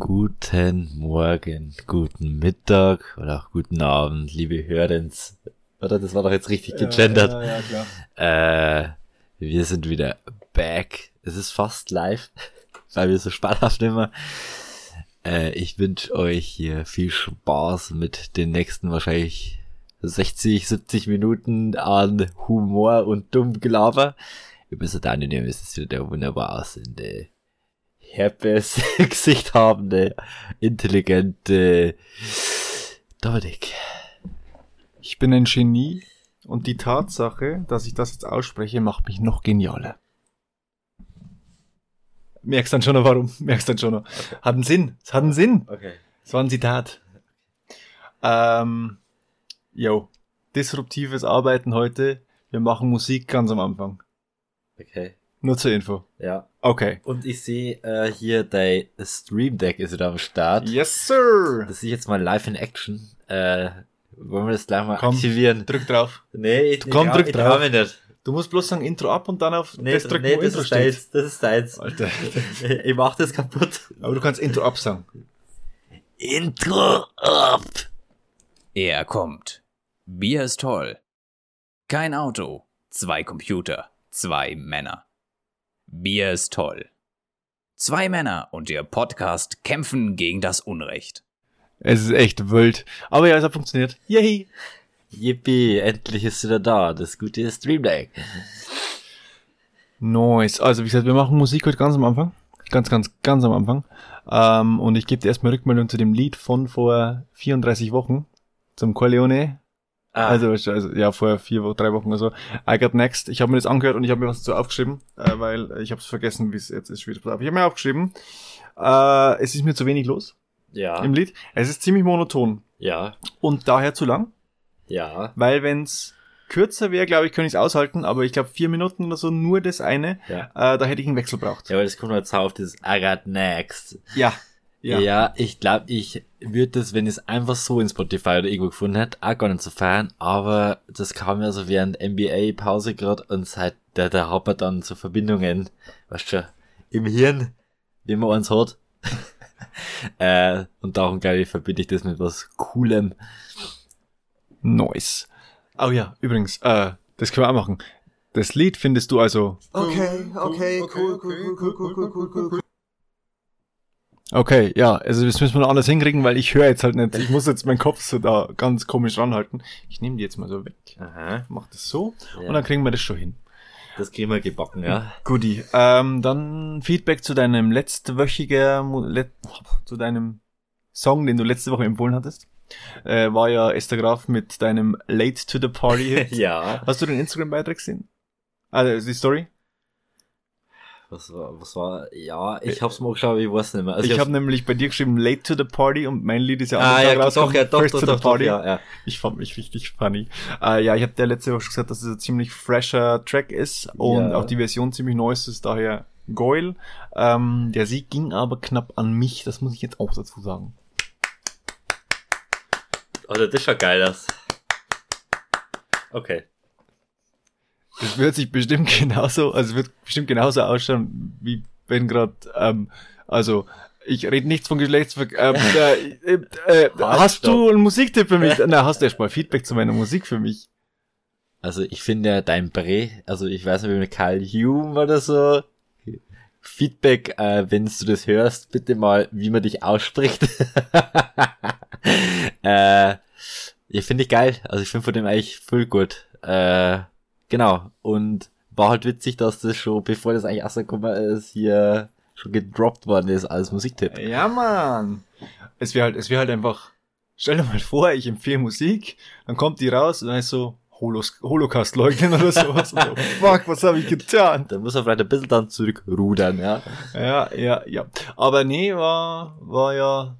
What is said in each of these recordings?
Guten Morgen, guten Mittag oder auch guten Abend, liebe Hörens. Oder das war doch jetzt richtig gegendert. Ja, ja, klar. Äh, wir sind wieder back. Es ist fast live, weil wir so spaßhaft immer. Äh, ich wünsche euch hier viel Spaß mit den nächsten wahrscheinlich 60, 70 Minuten an Humor und dumm Gelaber. Über so deine ist es wieder der wunderbar aussehende, herpes Gesicht habende, intelligente Dominik. Ich bin ein Genie und die Tatsache, dass ich das jetzt ausspreche, macht mich noch genialer. Merkst dann schon noch warum. Merkst dann schon noch. Hat einen Sinn. Es hat einen Sinn. Okay. Es war ein Zitat. Ähm, yo. Disruptives Arbeiten heute. Wir machen Musik ganz am Anfang. Okay. Nur zur Info. Ja. Okay. Und ich sehe äh, hier, dein Stream Deck ist wieder am Start. Yes, sir. Das ist jetzt mal live in Action. Äh, wollen wir das gleich mal Komm, aktivieren? Drück drauf. Nee, ich, Komm, ich, drück ich drauf. mich nicht. Du musst bloß sagen Intro ab und dann auf Nee, das drücken, nee, wo das Intro ist steht. deins. Das ist deins. Alter. ich mach das kaputt. Aber du kannst Intro absagen. Intro ab. Er kommt. Bier ist toll. Kein Auto, zwei Computer, zwei Männer. Bier ist toll. Zwei Männer und ihr Podcast kämpfen gegen das Unrecht. Es ist echt wild. Aber ja, es hat funktioniert. Yay. Yippie, endlich ist wieder da. Das gute Stream Deck. Nice. Also, wie gesagt, wir machen Musik heute ganz am Anfang. Ganz, ganz, ganz am Anfang. Ähm, und ich gebe dir erstmal Rückmeldung zu dem Lied von vor 34 Wochen. Zum Corleone. Ah, Also, also, ja, vor vier Wochen, drei Wochen oder so. I Got Next. Ich habe mir das angehört und ich habe mir was dazu aufgeschrieben, äh, weil ich habe es vergessen, wie es jetzt ist. Ich habe mir aufgeschrieben, äh, es ist mir zu wenig los ja, im Lied. Es ist ziemlich monoton ja, und daher zu lang. ja, Weil wenn's kürzer wäre, glaube ich, könnte ich es aushalten, aber ich glaube vier Minuten oder so nur das eine, ja. äh, da hätte ich einen Wechsel braucht. Ja, aber das kommt jetzt auf das I got next. Ja. Ja, ich glaube, ich würde das, wenn ich es einfach so in Spotify oder irgendwo gefunden hätte, auch gar nicht so feiern, aber das kam ja so während NBA-Pause gerade und seit der, der hat man dann so Verbindungen, weißt du, im Hirn, wie man eins hat. äh, und darum, glaube ich, verbinde ich das mit was Coolem. Nice. Oh ja, übrigens, äh, das können wir auch machen. Das Lied findest du also. Okay, okay, cool, cool, cool, cool, cool, cool, cool, cool, cool. Okay, ja, also das müssen wir noch anders hinkriegen, weil ich höre jetzt halt nicht. Ich muss jetzt meinen Kopf so da ganz komisch ranhalten. Ich nehme die jetzt mal so weg. Aha. Mach das so Ja. und dann kriegen wir das schon hin. Das kriegen wir gebacken, ja. Goodie. Ähm, dann Feedback zu deinem letztwöchiger, let, zu deinem Song, den du letzte Woche empfohlen hattest. Äh, war ja Esther Graf mit deinem Late to the Party ja. Hast du den Instagram-Beitrag gesehen? Also die Story? Was war, was war, ja, ich hab's mal geschaut, ich weiß nicht mehr. Also ich hab's- habe nämlich bei dir geschrieben Late to the Party und mein Lied ist ja Ah, am ja, Tag doch, ja, doch, First doch, to doch, the doch, Party. ja, ja. Ich fand mich richtig funny. Äh, ja, ich habe der letzte Woche schon gesagt, dass es ein ziemlich fresher Track ist und Ja. auch die Version ziemlich neu ist, ist daher Goyle. Ähm, der Sieg ging aber knapp an mich, das muss ich jetzt auch dazu sagen. Oder das schaut geil aus. Okay. Das wird sich bestimmt genauso, also wird bestimmt genauso ausschauen, wie wenn gerade, ähm, also ich rede nichts von Geschlechtsverkehr. Ähm, äh, äh, Halt, hast du einen Musiktipp für mich? Na, hast du erst mal Feedback zu meiner Musik für mich? Also ich finde ja dein Bre, also ich weiß nicht, wie mit Karl Hume oder so. Feedback, äh, wenn du das hörst, bitte mal, wie man dich ausspricht. äh, ja, finde ich geil. Also ich finde von dem eigentlich voll gut. Äh, genau. Und war halt witzig, dass das schon, bevor das eigentlich rausgekommen ist, hier schon gedroppt worden ist als Musiktipp. Ja, Mann. Es wäre halt, es wäre halt einfach, stell dir mal vor, ich empfehle Musik, dann kommt die raus und dann ist so, Holos Holocaust leugnen oder sowas. So, fuck, was habe ich getan? Da muss er vielleicht ein bisschen dann zurückrudern, ja. Ja, ja, ja. Aber nee, war, war ja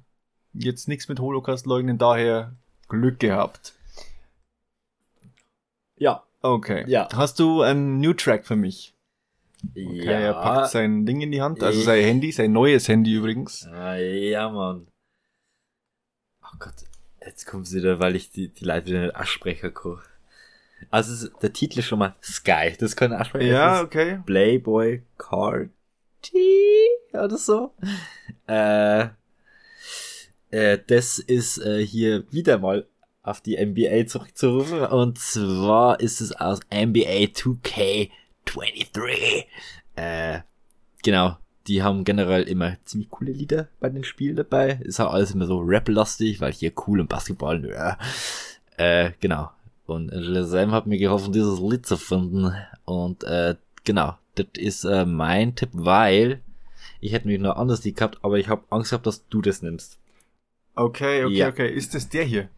jetzt nichts mit Holocaust leugnen, daher Glück gehabt. Ja. Okay. Ja. Hast du einen New Track für mich? Okay, er packt sein Ding in die Hand, also sein Handy, sein neues Handy übrigens. Ah, ja, Mann. Oh Gott, jetzt kommt sie wieder, weil ich die, die Leute wieder nicht aussprechen kann. Also ist- der Titel ist schon mal Sky, das kann aussprechen. Ja, okay. Playboy Carti oder so. Äh, äh, das ist äh, hier wieder mal auf die NBA zurückzurufen. Und zwar ist es aus NBA 2K23. Äh, genau. Die haben generell immer ziemlich coole Lieder bei den Spielen dabei. Ist auch alles immer so rap-lastig, weil hier cool und Basketball, ja. Äh, genau. Und Angela Sam hat mir geholfen, dieses Lied zu finden. Und äh, genau, das ist äh, mein Tipp, weil ich hätte mich noch anders Lied gehabt, aber ich habe Angst gehabt, dass du das nimmst. Okay, okay, Ja. okay. Ist das der hier?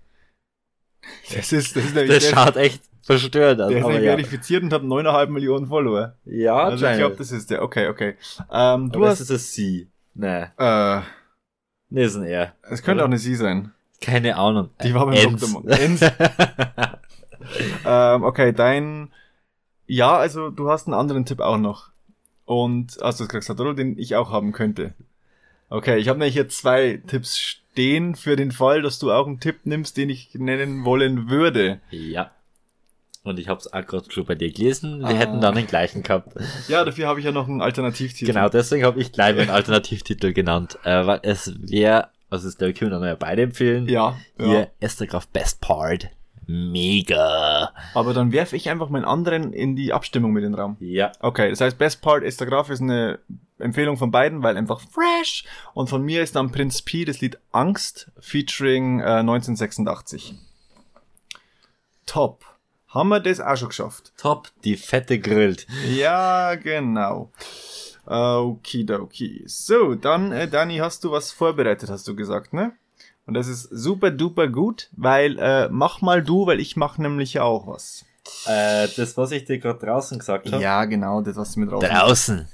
Das ist, das ist nämlich Das der, schaut echt verstört aus. der ist nämlich ja, verifiziert und hat 9,5 Millionen Follower. ja Also ich glaube, das ist der. Okay, okay. Ähm, du aber hast, es ist ein Sie. Nee, äh, nee, ist ein Er. es könnte auch eine Sie sein. Keine Ahnung. Die war beim. Enz. ähm, okay, dein, ja, also du hast einen anderen Tipp auch noch. Und, hast du es gesagt, oder? Den ich auch haben könnte. Okay, ich habe nämlich hier zwei Tipps stehen für den Fall, dass du auch einen Tipp nimmst, den ich nennen wollen würde. ja. Und ich hab's auch gerade schon bei dir gelesen. Wir Ah. hätten dann den gleichen gehabt. Ja, dafür habe ich ja noch einen Alternativtitel. Genau, deswegen habe ich gleich meinen Alternativtitel genannt. Äh, weil es wäre, also es glaube ich, können wir dann ja beide empfehlen. Ja, ja. Hier, Esther Graf Best Part. Mega. Aber dann werfe ich einfach meinen anderen in die Abstimmung mit in den Raum. Ja. Okay, das heißt, Best Part ist der Graf ist eine Empfehlung von beiden, weil einfach fresh. Und von mir ist dann Prinz P das Lied Angst featuring äh, 1986. Top. Haben wir das auch schon geschafft? Top, die fette grillt. Ja, genau. Okidoki. So, dann, äh, Dani, hast du was vorbereitet, hast du gesagt, ne? Und das ist super duper gut, weil, äh, mach mal du, weil ich mach nämlich auch was. Äh, das, was ich dir gerade draußen gesagt habe. Ja, genau, das was du mit raus. Draußen.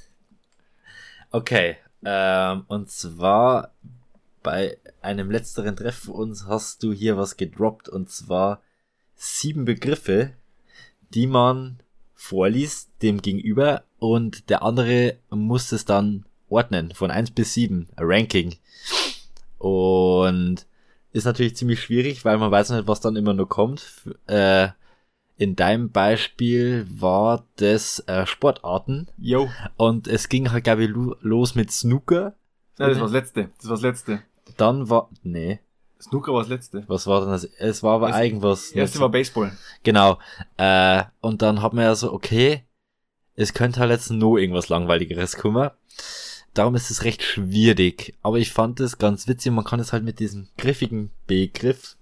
Okay. Ähm, und zwar bei einem letzteren Treffen uns hast du hier was gedroppt und zwar sieben Begriffe, die man vorliest dem Gegenüber und der andere muss es dann ordnen von eins bis sieben, ein Ranking. Und ist natürlich ziemlich schwierig, weil man weiß nicht, was dann immer nur kommt. Äh, in deinem Beispiel war das äh, Sportarten Yo. und es ging halt, glaube ich, lo- los mit Snooker. Ja, das war das letzte. Das war das letzte. Dann war, nee, Snooker war das letzte. was war denn das? Es war aber Das irgendwas. Das erste war Baseball. Genau. Äh, und dann hat man ja so, okay, es könnte halt jetzt nur irgendwas langweiligeres kommen. Darum ist es recht schwierig. Aber ich fand es ganz witzig. Man kann es halt mit diesem griffigen Begriff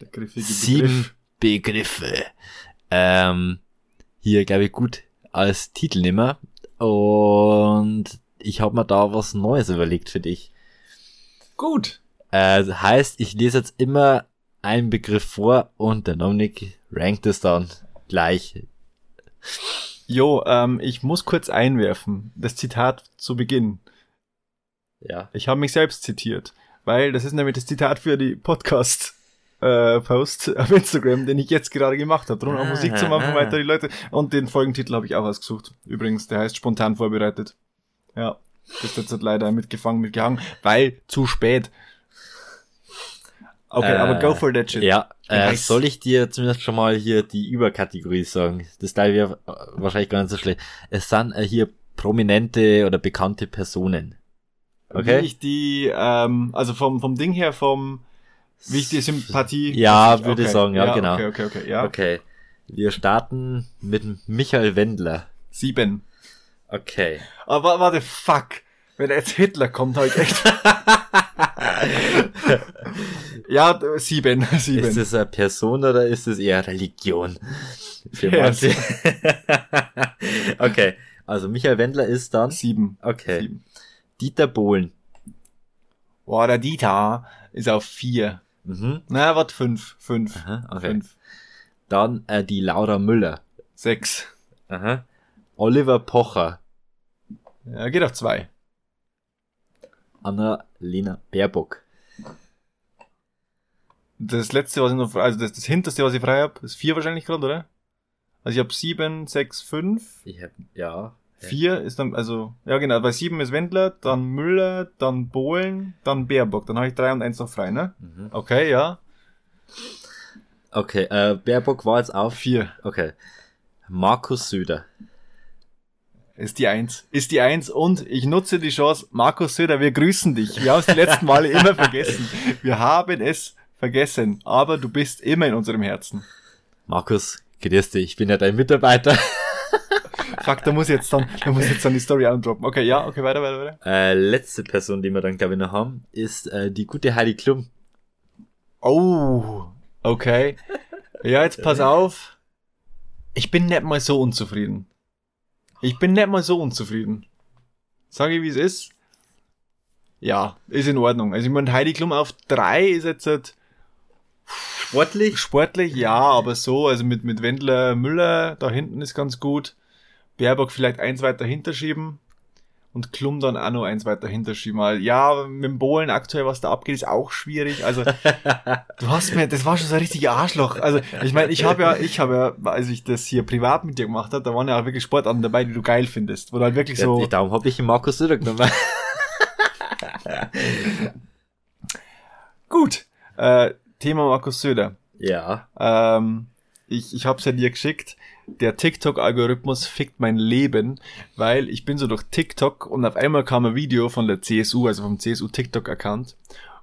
Der griffige sieben Begriffe ähm, hier, glaube ich, gut als Titel nehmen. Und ich habe mir da was Neues überlegt für dich. Gut. Äh, heißt, ich lese jetzt immer einen Begriff vor und der Dominik rankt es dann gleich. Jo, ähm, ich muss kurz einwerfen. Das Zitat zu Beginn. Ja. Ich habe mich selbst zitiert. Weil das ist nämlich das Zitat für die Podcast. Äh, Post auf Instagram, den ich jetzt gerade gemacht habe. Drum auch Musik zum Anfang weiter die Leute. Und den Folgentitel habe ich auch ausgesucht. Übrigens, der heißt spontan vorbereitet. Ja. Ist jetzt halt leider mitgefangen, mitgehangen, weil zu spät. Okay, Äh, aber go for that shit. Ja, äh, soll ich dir zumindest schon mal hier die Überkategorie sagen? Das Teil wäre äh, wahrscheinlich gar nicht so schlecht. Es sind äh, hier prominente oder bekannte Personen. Okay? Wie ich die, ähm, also vom, vom Ding her, vom, wie ich die Sympathie. Ja, würde ich sagen, ja, genau. Okay, okay, okay, ja. Okay. Wir starten mit Michael Wendler. Sieben. Okay. Aber warte, fuck. Wenn jetzt Hitler kommt, habe ich echt. ja, sieben, sieben. Ist es eine Person oder ist es eher Religion? Für Ja, manche. okay. Also Michael Wendler ist dann. sieben. Okay. Sieben. Dieter Bohlen. Boah, der Dieter ist auf vier. Mhm. Na, warte, fünf. Fünf. Aha, okay. Fünf. Dann äh, die Laura Müller. Sechs. Aha. Oliver Pocher. Ja, geht auf zwei. Annalena Baerbock. Das letzte, was ich noch, frei- also das, das hinterste, was ich frei habe, ist vier wahrscheinlich gerade, oder? Also ich habe sieben, sechs, fünf. Ich hab, ja. Vier ist dann, also, ja genau, bei sieben ist Wendler, dann Müller, dann Bohlen, dann Baerbock. Dann habe ich drei und eins noch frei, ne? Mhm. Okay, ja. Okay, äh, Baerbock war jetzt auf. Vier. Okay. Markus Söder. Ist die Eins. Ist die Eins und ich nutze die Chance. Markus Söder, wir grüßen dich. Wir haben es die letzten Male immer vergessen. Wir haben es vergessen. Aber du bist immer in unserem Herzen. Markus, grüß dich, ich bin ja dein Mitarbeiter. Fuck, da muss jetzt dann, da muss jetzt dann die Story androppen. Okay, ja, okay, weiter, weiter, weiter. Äh, letzte Person, die wir dann, glaube ich, noch haben, ist äh, die gute Heidi Klum. Oh, okay. Ja, jetzt pass auf. Ich bin nicht mal so unzufrieden. Ich bin nicht mal so unzufrieden. Sag ich, wie es ist. Ja, ist in Ordnung. Also ich meine, Heidi Klum auf drei ist jetzt halt Sportlich? sportlich, ja, aber so, also mit, mit Wendler Müller da hinten ist ganz gut. Baerbock vielleicht eins weiter hinterschieben. Und Klum dann auch noch eins weiter hinterschieben. Weil, ja, mit dem Bohlen aktuell, was da abgeht, ist auch schwierig. Also, du hast mir, das war schon so ein richtiger Arschloch. Also, ich meine, ich habe ja, ich habe ja, als ich das hier privat mit dir gemacht habe, da waren ja auch wirklich Sportarten dabei, die du geil findest. Wo halt wirklich so. Ja, darum habe ich den Markus Söder genommen. Gut. Äh, Thema Markus Söder. ja. Ähm, ich ich habe es ja dir geschickt. Der TikTok-Algorithmus fickt mein Leben, weil ich bin so durch TikTok und auf einmal kam ein Video von der CSU, also vom CSU-TikTok-Account.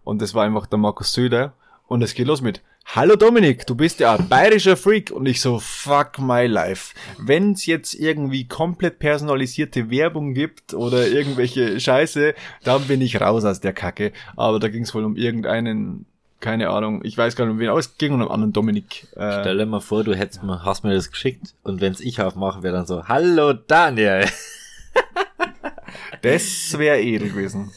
Und das war einfach der Markus Söder. Und es geht los mit Hallo Dominik, du bist ja ein bayerischer Freak. Und ich so, fuck my life. Wenn es jetzt irgendwie komplett personalisierte Werbung gibt oder irgendwelche Scheiße, dann bin ich raus aus der Kacke. Aber da ging es wohl um irgendeinen, keine Ahnung, ich weiß gar nicht um wen, aber es ging um einen anderen Dominik. Äh, Stell dir mal vor, du hättest mir, hast mir das geschickt und wenn's ich aufmache, wäre dann so, Hallo Daniel. Das wäre edel gewesen.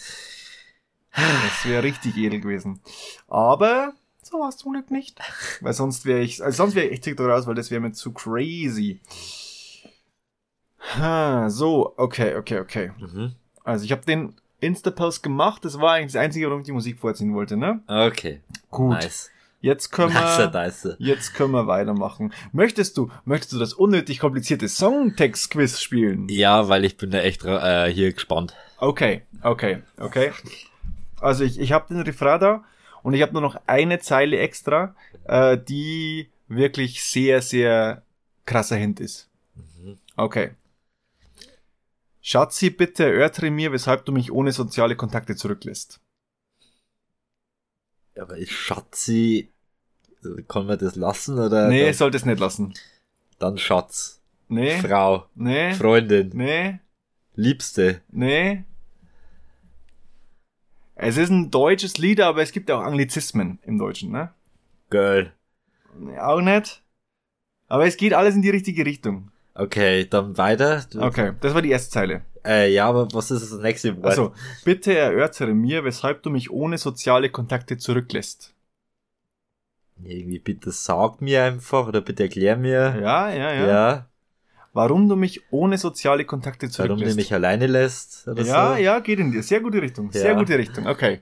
Das wäre richtig edel gewesen. Aber so warst du nicht, nicht. Weil sonst wäre ich, also sonst wäre ich echt TikTok raus, weil das wäre mir zu crazy. Ha, so, okay, okay, okay. Mhm. Also ich habe den Insta-Post gemacht. Das war eigentlich das Einzige, warum ich die Musik vorziehen wollte, ne? Okay. Gut. Nice. Jetzt können wir, nice. jetzt können wir weitermachen. Möchtest du, möchtest du das unnötig komplizierte Songtext-Quiz spielen? Ja, weil ich bin da echt äh, hier gespannt. Okay, okay, okay. Also ich, ich habe den Refrain da und ich habe nur noch eine Zeile extra, äh, die wirklich sehr, sehr krasser Hint ist. Okay. Schatzi, bitte erörtere mir, weshalb du mich ohne soziale Kontakte zurücklässt. Aber ist Schatzi, äh, kann man das lassen oder? nee, dann, sollte es nicht lassen. dann Schatz, Nee, Frau, nee, Freundin, nee, Liebste. nee. Es ist ein deutsches Lied, aber es gibt auch Anglizismen im Deutschen, ne? Girl. Nee, Auch nicht. Aber es geht alles in die richtige Richtung. Okay, dann weiter. Okay, das war die erste Zeile. Äh, ja, aber was ist das nächste Wort? Also, bitte erörtere mir, weshalb du mich ohne soziale Kontakte zurücklässt. Irgendwie bitte sag mir einfach oder bitte erklär mir. Ja, ja, ja. Ja. Warum du mich ohne soziale Kontakte Warum du zurücklässt. mich alleine lässt oder ja, so. ja, geht in die sehr gute Richtung. Sehr Ja. gute Richtung. Okay.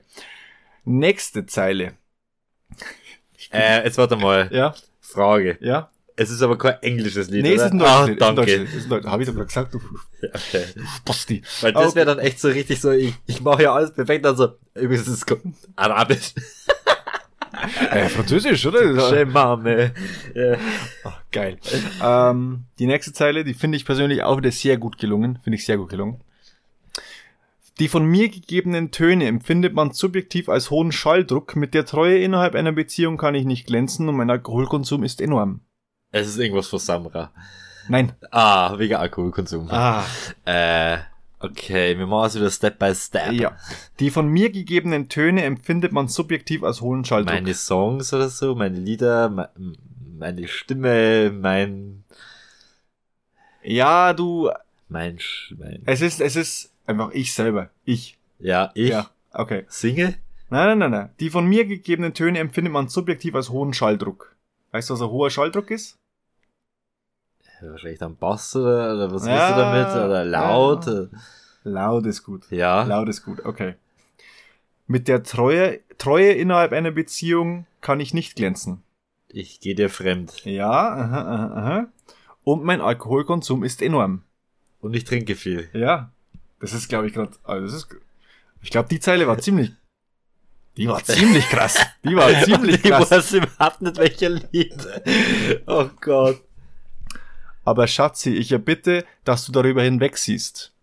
Nächste Zeile. Äh, jetzt warte mal. Ja, Frage. ja. Es ist aber kein englisches Lied, Nee, es oder? ah. Es ist ein danke. deutsches Lied. Es ist ein deutsches- Hab ich gerade gesagt, du Okay. Basti. Weil das Okay. wäre dann echt so richtig so, ich, ich mache ja alles perfekt, also übrigens ist es Arabisch. Äh, Französisch, oder? Schemame. Ja. Ach, geil. ähm, die nächste Zeile, die finde ich persönlich auch wieder sehr gut gelungen. Finde ich sehr gut gelungen. Die von mir gegebenen Töne empfindet man subjektiv als hohen Schalldruck. Mit der Treue innerhalb einer Beziehung kann ich nicht glänzen und mein Alkoholkonsum ist enorm. Es ist irgendwas von Samra. Nein. Ah, wegen Alkoholkonsum. Ah, Äh, okay, wir machen es wieder Step by Step. ja. Die von mir gegebenen Töne empfindet man subjektiv als hohen Schalldruck. Meine Songs oder so, meine Lieder, me- meine Stimme, mein, ja, du, mein, Sch- mein es ist, es ist einfach ich selber. Ich. ja, ich Ja, okay. singe. Nein, nein, nein, nein. Die von mir gegebenen Töne empfindet man subjektiv als hohen Schalldruck. Weißt du, was ein hoher Schalldruck ist? Wahrscheinlich dann Bass oder, oder was Ja, willst du damit? Oder laut? ja. Laut ist gut. Ja. Laut ist gut, okay. Mit der Treue, Treue innerhalb einer Beziehung kann ich nicht glänzen. Ich gehe dir fremd. Ja, aha, aha, aha. Und mein Alkoholkonsum ist enorm. Und ich trinke viel. Ja. Das ist, glaube ich, gerade, also das ist, ich glaube, die Zeile war ziemlich, die war ziemlich krass. Die war ziemlich ich krass. weiß überhaupt nicht, welcher Lied. Oh Gott. Aber Schatzi, ich erbitte, dass du darüber hinweg siehst.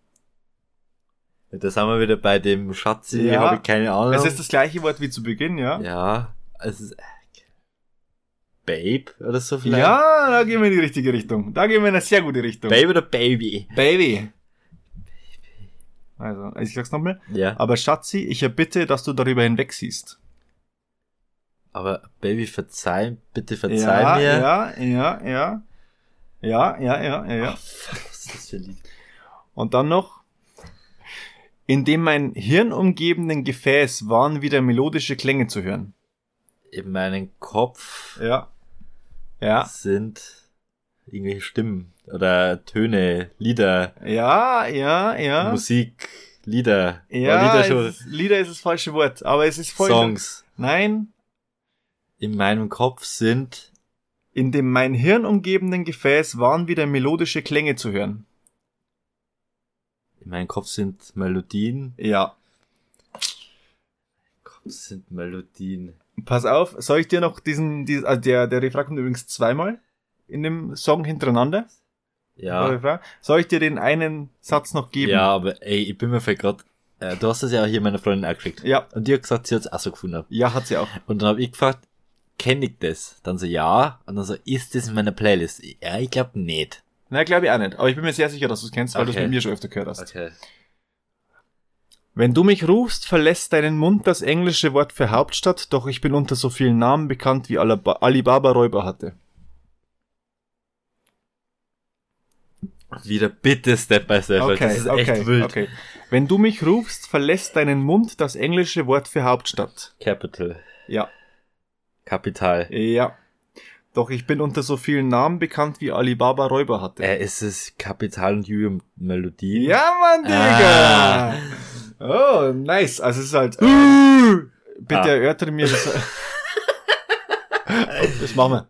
Da sind wir wieder bei dem Schatzi, Ja. habe ich keine Ahnung. Es ist das gleiche Wort wie zu Beginn, ja? ja, es ist, Babe oder so vielleicht? Ja, da gehen wir in die richtige Richtung. Da gehen wir in eine sehr gute Richtung. Babe oder Baby? Baby. Also, ich sag's nochmal. Ja. Aber Schatzi, ich erbitte, dass du darüber hinweg siehst. Aber Baby, verzeih, bitte verzeih ja, mir. ja, ja, ja. Ja, ja, ja, ja, ja. Was ist das für ein Lied? Und dann noch. In dem mein hirnumgebenden Gefäß waren wieder melodische Klänge zu hören. In meinem Kopf Ja. Ja. sind irgendwelche Stimmen oder Töne, Lieder, Ja, ja, ja. Musik, Lieder, Ja, Lieder schon, ist, Lieder ist das falsche Wort, aber es ist voll. Songs. Nein, In meinem Kopf sind in dem mein hirnumgebenden Gefäß waren wieder melodische Klänge zu hören. in meinem Kopf sind Melodien. Ja. Kopf sind Melodien. Pass auf, soll ich dir noch diesen, diesen also der, der Refrain kommt übrigens zweimal in dem Song hintereinander. Der Ja. Soll ich dir den einen Satz noch geben? Ja, aber ey, ich bin mir vielleicht grad, äh, du hast es ja auch hier meiner Freundin auch geschickt. Ja, Und die hat gesagt, sie hat es auch so gefunden. ja, hat sie auch. Und dann habe ich gefragt, kenne ich das? Dann so, ja. Und dann so, ist das in meiner Playlist? Ja, ich glaube nicht. Na, glaube ich auch nicht. Aber ich bin mir sehr sicher, dass du es kennst, weil du es Okay. mit mir schon öfter gehört hast. Okay. Wenn du mich rufst, verlässt deinen Mund das englische Wort für Hauptstadt, doch ich bin unter so vielen Namen bekannt, wie Alibaba Räuber hatte. Wieder bitte Step by Step, weil das ist echt wild. okay. Wenn du mich rufst, verlässt deinen Mund das englische Wort für Hauptstadt. Capital. Ja, Kapital. ja. Doch ich bin unter so vielen Namen bekannt, wie Alibaba Räuber hatte. Äh, ist es Kapital und Julium Melodie? Ja, Mann, Digga! Oh, nice. Also es ist halt. Äh, bitte Ah. erörtere mir das. das machen wir.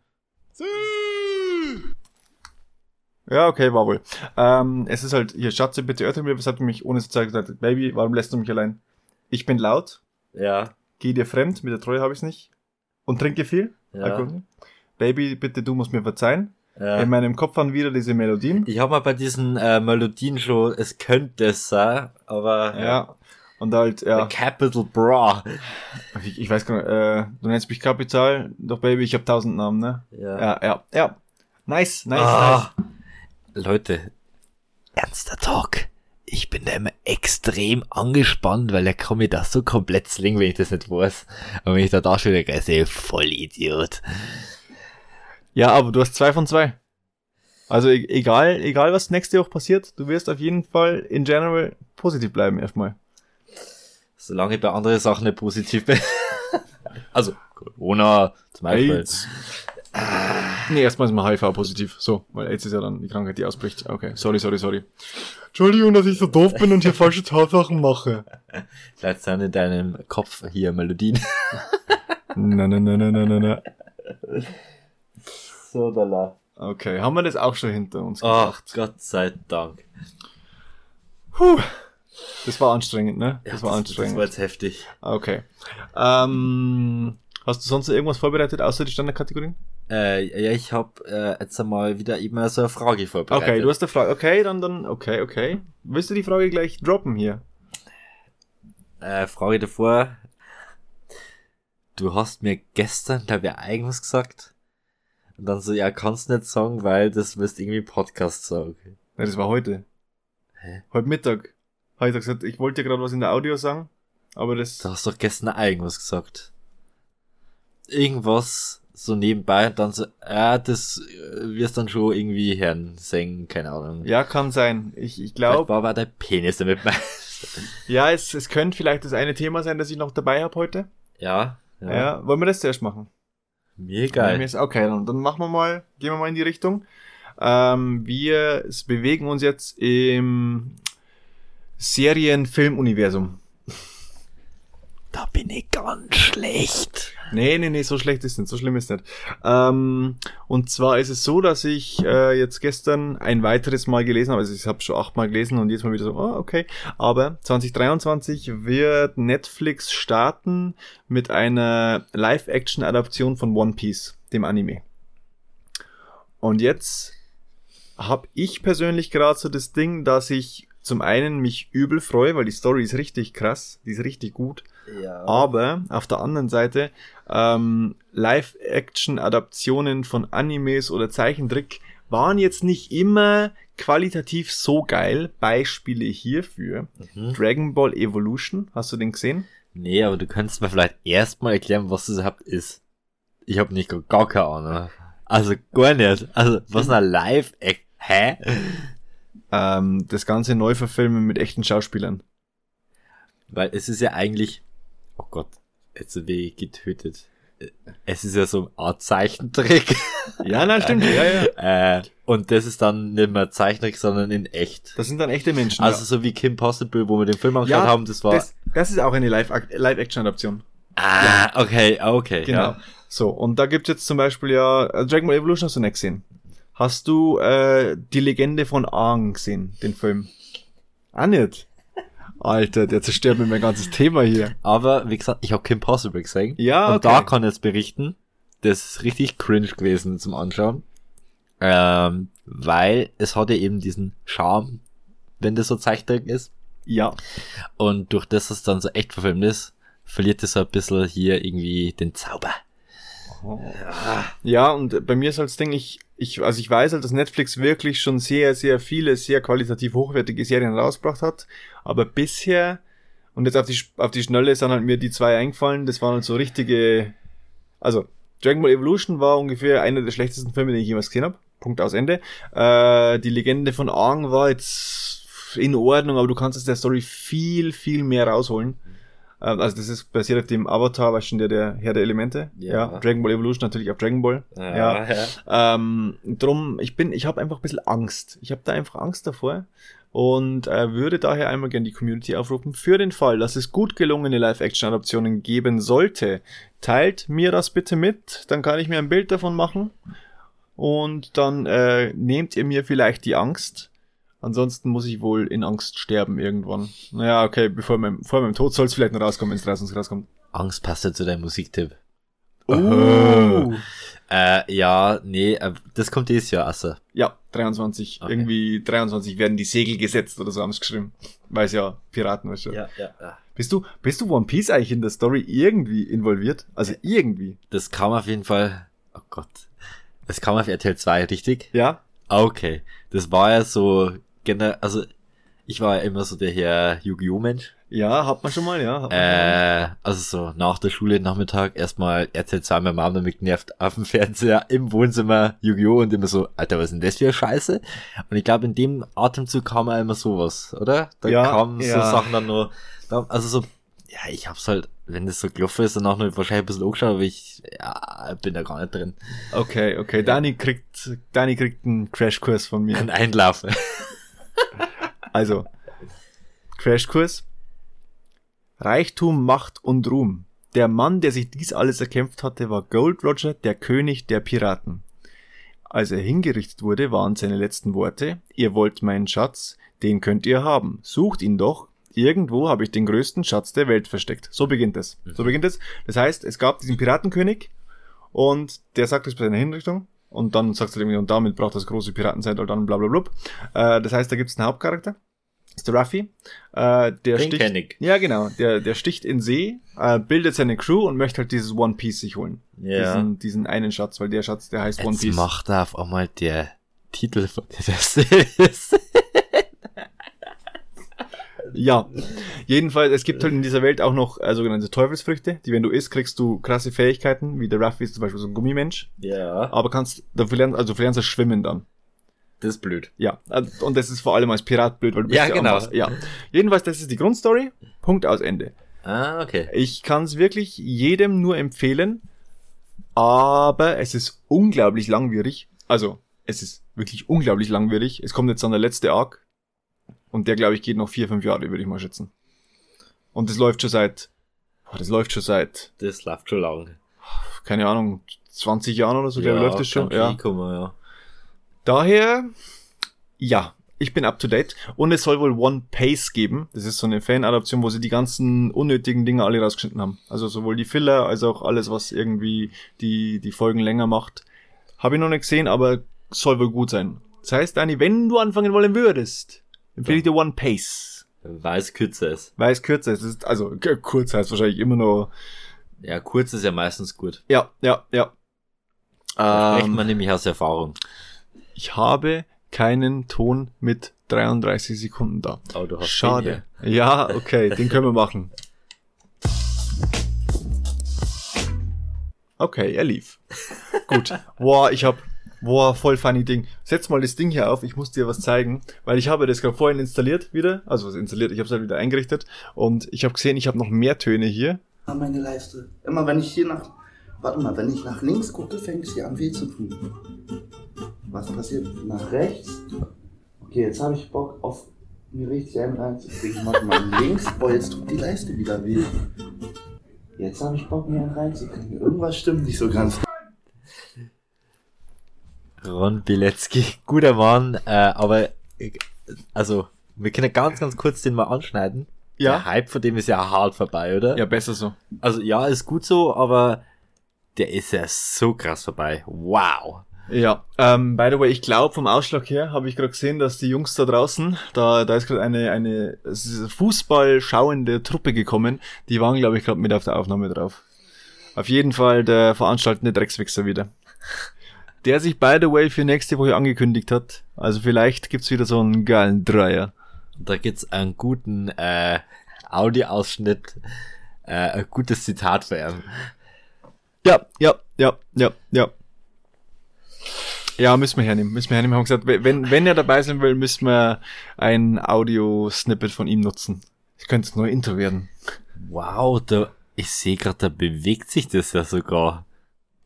Ja, okay, war wohl. Ähm, es ist halt, hier, Schatze, bitte erörtere mir, was hat mich ohne zu zeigen gesagt, Baby, warum lässt du mich allein? Ich bin laut, Ja. geh dir fremd, mit der Treue habe ich's nicht. Und trinke viel. Ja. Alkohol. Baby, bitte, du musst mir verzeihen. ja. In meinem Kopf waren wieder diese Melodien. Ich habe mal bei diesen äh, Melodien schon, es könnte es sein, aber Ja. Und halt, ja. ja. Capital Bra. Ich, ich weiß gar nicht, äh, du nennst mich Kapital, doch Baby, ich habe tausend Namen, ne? Ja. Ja, ja, ja. Nice, nice, Ah. Leute, ernster Talk. Ich bin da immer extrem angespannt, weil er kann mir das so komplett slingen, wenn ich das nicht weiß. Und wenn ich da da schon wieder sehe, voll Idiot. Ja, aber du hast zwei von zwei. Also e egal, egal was nächste Woche passiert, du wirst auf jeden Fall in general positiv bleiben erstmal. Solange ich bei anderen Sachen nicht positiv bin. also, Corona zum Beispiel. AIDS. Nee, erstmal ist mal HIV positiv. So, weil AIDS ist ja dann die Krankheit, die ausbricht. Okay, sorry, sorry, sorry. Entschuldigung, dass ich so doof bin und hier falsche Tatsachen mache. Vielleicht sind in deinem Kopf hier Melodien. Na, na, na, na, na, na, na. So, da la. Okay, haben wir das auch schon hinter uns Ach, Gott sei Dank. Puh. Das war anstrengend, ne? Ja, Das war anstrengend. Das war jetzt heftig. Okay. Ähm, hast du sonst irgendwas vorbereitet, außer die Standardkategorien? Äh, ja, ich habe äh, jetzt einmal wieder immer so eine Frage vorbereitet. Okay, du hast eine Frage. Okay, dann, dann, okay, okay. Willst du die Frage gleich droppen hier? äh, Frage davor. Du hast mir gestern, glaube ich, irgendwas gesagt. Und dann so, ja, kannst nicht sagen, weil das wirst irgendwie Podcast sagen. Ja, das war heute. Hä? Heute Mittag. Habe ich doch gesagt, ich wollte ja gerade was in der Audio sagen, aber das. Du hast doch gestern irgendwas gesagt. Irgendwas so nebenbei und dann so, ja, das wirst dann schon irgendwie hören, singen, keine Ahnung. Ja, kann sein. Ich, ich glaube, war der Penis damit bei. ja, es, es könnte vielleicht das eine Thema sein, das ich noch dabei habe heute. ja, Ja. ja, Wollen wir das zuerst machen? Mir Mir geil. ist- Okay, dann, dann machen wir mal, gehen wir mal in die Richtung. Ähm, wir bewegen uns jetzt im Serien-Film-Universum. Da bin ich ganz schlecht. Nee, nee, nee, so schlecht ist nicht, so schlimm ist nicht. Ähm, und zwar ist es so, dass ich äh, jetzt gestern ein weiteres Mal gelesen habe, also ich habe schon achtmal gelesen und jetzt mal wieder so, oh, okay. Aber 2023 wird Netflix starten mit einer Live-Action-Adaption von One Piece, dem Anime. Und jetzt habe ich persönlich gerade so das Ding, dass ich zum einen mich übel freue, weil die Story ist richtig krass, die ist richtig gut. Ja. Aber auf der anderen Seite, ähm, Live-Action-Adaptionen von Animes oder Zeichentrick waren jetzt nicht immer qualitativ so geil. Beispiele hierfür. Mhm. Dragon Ball Evolution, hast du den gesehen? Nee, aber du könntest mir vielleicht erstmal erklären, was das überhaupt ist. Ich habe nicht gar keine Ahnung. Also gar nicht. Also was ein live -Act Hä? Ähm, das Ganze neu verfilmen mit echten Schauspielern. Weil es ist ja eigentlich, oh Gott, jetzt ich getötet. Es ist ja so eine Art Zeichentrick. Ja, na stimmt. ja, ja. äh, und das ist dann nicht mehr Zeichentrick, sondern in echt. Das sind dann echte Menschen. Also so wie Kim Possible, wo wir den Film angeschaut Ja, haben, das war. das, das ist auch eine Live- Live-Action-Adaption. ah, okay, okay. Genau. Ja. So, und da gibt's jetzt zum Beispiel ja, äh, Dragon Ball Evolution hast du nicht gesehen. Hast du äh, die Legende von Aang gesehen, den Film? Ah nicht. Alter, der zerstört mir mein ganzes Thema hier. Aber wie gesagt, ich habe Kim Possible gesehen. Ja, Und okay. da kann ich jetzt berichten, das ist richtig cringe gewesen zum Anschauen. Ähm, weil es hat ja eben diesen Charme, wenn das so Zeichentrick ist. Ja, Und durch das, dass es dann so echt verfilmt ist, verliert es so ein bisschen hier irgendwie den Zauber. Ja, und bei mir ist halt das Ding, ich, ich, also ich weiß halt, dass Netflix wirklich schon sehr, sehr viele, sehr qualitativ hochwertige Serien rausgebracht hat, aber bisher, und jetzt auf die, auf die Schnelle sind halt mir die zwei eingefallen, das waren halt so richtige, also Dragon Ball Evolution war ungefähr einer der schlechtesten Filme, den ich jemals gesehen habe. Punkt aus Ende. Äh, die Legende von Aang war jetzt in Ordnung, aber du kannst aus der Story viel, viel mehr rausholen. Ähm, also das ist basiert auf dem Avatar, weißt du, der, der Herr der Elemente. Ja. Dragon Ball Evolution natürlich auf Dragon Ball. Ja. Ähm, drum, ich bin, ich habe einfach ein bisschen Angst. Ich habe da einfach Angst davor und äh, würde daher einmal gerne die Community aufrufen für den Fall, dass es gut gelungene Live-Action-Adaptionen geben sollte. Teilt mir das bitte mit, dann kann ich mir ein Bild davon machen und dann äh, nehmt ihr mir vielleicht die Angst. Ansonsten muss ich wohl in Angst sterben irgendwann. Naja, okay, bevor meinem, vor meinem Tod soll es vielleicht noch rauskommen, wenn es rauskommt. Angst passt ja zu deinem Musiktipp. Uh. Äh, ja, nee, äh, das kommt dieses Jahr, also. Ja, 23. Okay. Irgendwie 23 werden die Segel gesetzt oder so haben sie geschrieben. Weiß ja, Piraten, weißt du. ja, ja. Bist du, bist du One Piece eigentlich in der Story irgendwie involviert? Also irgendwie. Das kam auf jeden Fall, oh Gott. Das kam auf RTL 2, richtig? Ja? Okay. Das war ja so, generell, also, ich war ja immer so der Herr Yu-Gi-Oh! Mensch. Ja, hat man schon mal, ja. Äh, also so nach der Schule Nachmittag erstmal RTL 2 meine Mom damit genervt auf dem Fernseher im Wohnzimmer Yu-Gi-Oh! und immer so, Alter, was ist denn das für Scheiße? Und ich glaube, in dem Atemzug kam auch immer sowas, oder? Da Ja, kamen so ja. Sachen dann nur, also so, ja, ich hab's halt, wenn das so gelaufen ist, danach nur wahrscheinlich ein bisschen angeschaut, aber ich, ja, bin da gar nicht drin. Okay, okay. Dani kriegt, Dani kriegt einen Crashkurs von mir. Ein Einlauf. Also, Crashkurs. Reichtum, Macht und Ruhm. Der Mann, der sich dies alles erkämpft hatte, war Gold Roger, der König der Piraten. Als er hingerichtet wurde, waren seine letzten Worte, ihr wollt meinen Schatz, den könnt ihr haben. Sucht ihn doch. Irgendwo habe ich den größten Schatz der Welt versteckt. So beginnt es. So beginnt es. Das heißt, es gab diesen Piratenkönig und der sagt es bei seiner Hinrichtung und dann sagt er irgendwie, und damit braucht das große Piratenzeitalter dann bla bla bla. Äh, das heißt, da gibt es einen Hauptcharakter. Das ist der Ruffy. Äh, der Den sticht, ich. Ja, genau. Der, der sticht in See, äh, bildet seine Crew und möchte halt dieses One Piece sich holen. Ja. Diesen, diesen einen Schatz, weil der Schatz, der heißt One Jetzt Piece. macht er auf einmal der Titel von der Serie. Ja. Jedenfalls, es gibt halt in dieser Welt auch noch äh, sogenannte Teufelsfrüchte, die wenn du isst, kriegst du krasse Fähigkeiten, wie der Ruffy ist zum Beispiel so ein Gummimensch. ja. Aber kannst, dafür lernst, also du lernst das Schwimmen dann. Das ist blöd. Ja, äh, und das ist vor allem als Pirat blöd, weil du bist Ja, am genau. Ja. Jedenfalls, das ist die Grundstory. Punkt aus Ende. Ah, okay. Ich kann es wirklich jedem nur empfehlen, aber es ist unglaublich langwierig. Also, es ist wirklich unglaublich langwierig. Es kommt jetzt an der letzte Arc und der, glaube ich, geht noch vier, fünf Jahre, würde ich mal schätzen. Und das läuft schon seit, boah, das läuft schon seit, Das läuft schon lang. keine Ahnung, 20 Jahren oder so, glaube ich, läuft das schon. Ja. kommen, ja. Daher, ja, ich bin up to date. Und es soll wohl One Pace geben. Das ist so eine Fan-Adaption, wo sie die ganzen unnötigen Dinge alle rausgeschnitten haben. Also sowohl die Filler als auch alles, was irgendwie die, die Folgen länger macht. Habe ich noch nicht gesehen, aber soll wohl gut sein. Das heißt, Dani, wenn du anfangen wollen würdest, empfehle ich dir One Pace. Weil es kürzer ist. Weil es kürzer ist. Ist also kurz heißt wahrscheinlich immer nur. Ja, kurz ist ja meistens gut. Ja, ja, ja. Da spricht Ähm, man nämlich aus Erfahrung. ich habe keinen Ton mit 33 Sekunden da. Aber du hast Schade. Ja, okay, den können wir machen. Okay, er lief. Gut. Boah, ich hab, boah, voll funny Ding. Setz mal das Ding hier auf, ich muss dir was zeigen, weil ich habe das gerade vorhin installiert wieder, also was installiert, ich habe es halt wieder eingerichtet und ich habe gesehen, ich habe noch mehr Töne hier. an meine Leiste. Immer wenn ich hier nach. Warte mal, wenn ich nach links gucke, fängt es hier an weh zu tun. Was passiert? Nach rechts? Okay, jetzt habe ich Bock auf mir richtig einen reinzukriegen. Warte mal, links. Boah, jetzt tut die Leiste wieder weh. Jetzt habe ich Bock, mir einen reinzukriegen. Irgendwas stimmt nicht so ganz. Ron Bilecki, guter Mann, äh, aber ich- also wir können ganz, ganz kurz den mal anschneiden. Ja. Der Hype von dem ist ja hart vorbei, oder? Ja, besser so. Also ja, ist gut so, aber der ist ja so krass vorbei. Wow. Ja, ähm, by the way, ich glaube vom Ausschlag her habe ich gerade gesehen, dass die Jungs da draußen, da, da ist gerade eine, eine Fußball schauende Truppe gekommen, die waren, glaube ich, gerade mit auf der Aufnahme drauf. Auf jeden Fall der veranstaltende Dreckswichser wieder. Der sich, by the way, für nächste Woche angekündigt hat. Also vielleicht gibt's wieder so einen geilen Dreier. Da gibt's einen guten äh, Audioausschnitt, äh, ein gutes Zitat für ihn. Ja, ja, ja, ja, ja. Ja, müssen wir hernehmen. Müssen wir hernehmen. Haben gesagt, wenn, wenn er dabei sein will, müssen wir ein Audio-Snippet von ihm nutzen. Das könnte das neue Intro werden. Wow, da, ich sehe gerade, da bewegt sich das ja sogar.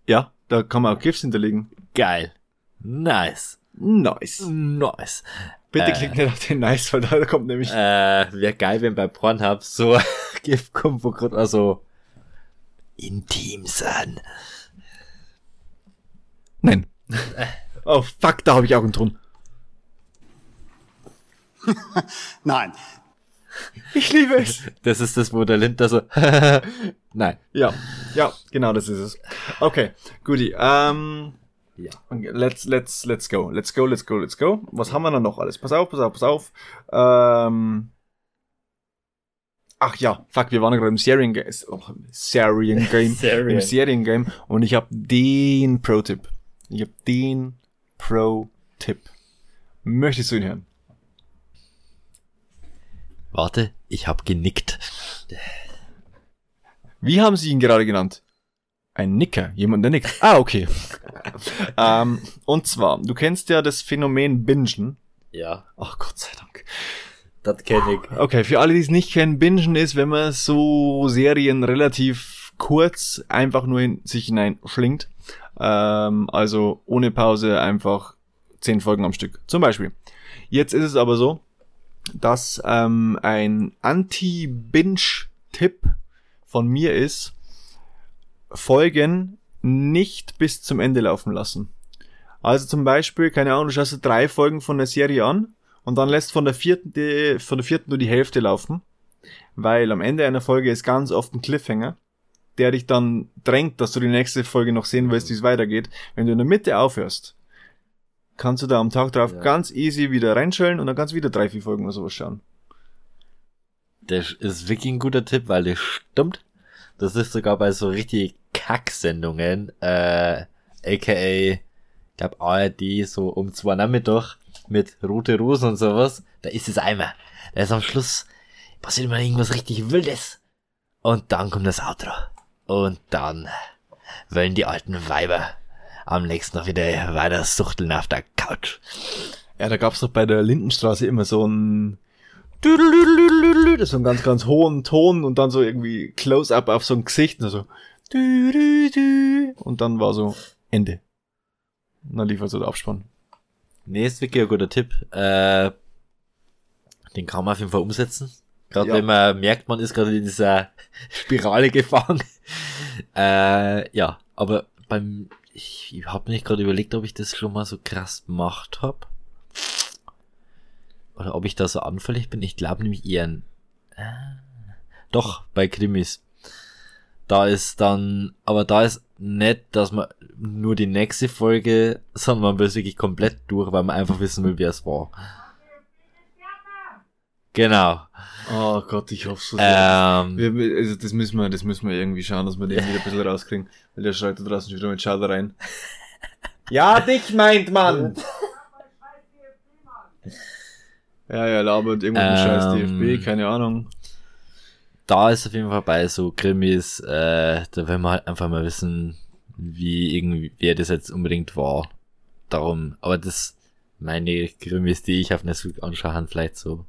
Ja, da kann man auch GIFs hinterlegen. Geil. Nice. Nice. Nice. Bitte Äh. klick nicht auf den Nice, weil da kommt nämlich... Äh, wäre geil, wenn bei Pornhub so GIF kommt, wo gerade mal so intim sein. Nein. Oh, fuck, da habe ich auch einen Ton. Nein. Ich liebe es. Das ist das, wo der Linter so, nein. Ja, ja, genau das ist es. Okay, guti. Ähm, Ja. let's, let's, let's go. Let's go, let's go, let's go. Was haben wir dann noch alles? Pass auf, pass auf, pass auf. Ähm, ach ja, fuck, wir waren gerade im Serien-Game. Oh, Serien-Game. Serien. Im Serien-Game. Und ich habe den Pro-Tipp. Ich habe den Pro-Tipp. Möchtest du ihn hören? Warte, ich hab genickt. Wie haben Sie ihn gerade genannt? Ein Nicker, jemand, der nickt. Ah, okay. ähm, und zwar, du kennst ja das Phänomen Bingen. Ja, Ach Gott sei Dank. das kenne ich. Okay, für alle, die es nicht kennen, Bingen ist, wenn man so Serien relativ kurz einfach nur in sich hineinschlingt. Ähm, also ohne Pause einfach zehn Folgen am Stück. Zum Beispiel. Jetzt ist es aber so, dass ähm, ein Anti-Binge-Tipp von mir ist, Folgen nicht bis zum Ende laufen lassen. Also zum Beispiel, keine Ahnung, du schaust dir drei Folgen von der Serie an und dann lässt von der vierten, die, von der vierten nur die Hälfte laufen, weil am Ende einer Folge ist ganz oft ein Cliffhanger, der dich dann drängt, dass du die nächste Folge noch sehen willst, wie es weitergeht. Wenn du in der Mitte aufhörst, kannst du da am Tag drauf Ja. ganz easy wieder reinschellen und dann kannst du wieder drei, vier Folgen oder sowas schauen. Das ist wirklich ein guter Tipp, weil das stimmt. Das ist sogar bei so richtig Kack-Sendungen, äh, aka, ich glaub ARD, so um zwei Nachmittag mit Rote Rosen und sowas, da ist es einmal. Da ist am Schluss, passiert immer irgendwas richtig Wildes. Und dann kommt das Outro. Und dann wollen die alten Weiber am nächsten noch wieder weiter suchteln auf der Couch. Ja, da gab's doch bei der Lindenstraße immer so ein so einen ganz, ganz hohen Ton und dann so irgendwie Close-Up auf so ein Gesicht und so Düdelüdü. und dann war so Ende. Und dann lief also der Abspann. Nee, ist wirklich ein guter Tipp. Äh, den kann man auf jeden Fall umsetzen. Gerade Ja. wenn man merkt, man ist gerade in dieser Spirale gefangen. äh, ja, aber beim, ich, ich habe nicht gerade überlegt, ob ich das schon mal so krass gemacht hab Oder ob ich da so anfällig bin. Ich glaube nämlich eher, ein, äh, doch, bei Krimis. Da ist dann, aber da ist nicht, dass man nur die nächste Folge, sondern man will es wirklich komplett durch, weil man einfach wissen will, wer es war. Genau. Oh Gott, ich hoffe so sehr. Ähm, Wir, also das müssen wir, das müssen wir irgendwie schauen, dass wir den wieder ein bisschen rauskriegen. Weil der schreit da draußen wieder mit Schau da rein. Ja, dich meint man! Ja, ja, labert irgendwo mit scheiß Ähm, DFB, keine Ahnung. Da ist auf jeden Fall bei so Krimis, äh, da will man halt einfach mal wissen, wie irgendwie, wer das jetzt unbedingt war. Darum, aber das, meine Krimis, die ich auf Netflix anschaue, haben vielleicht so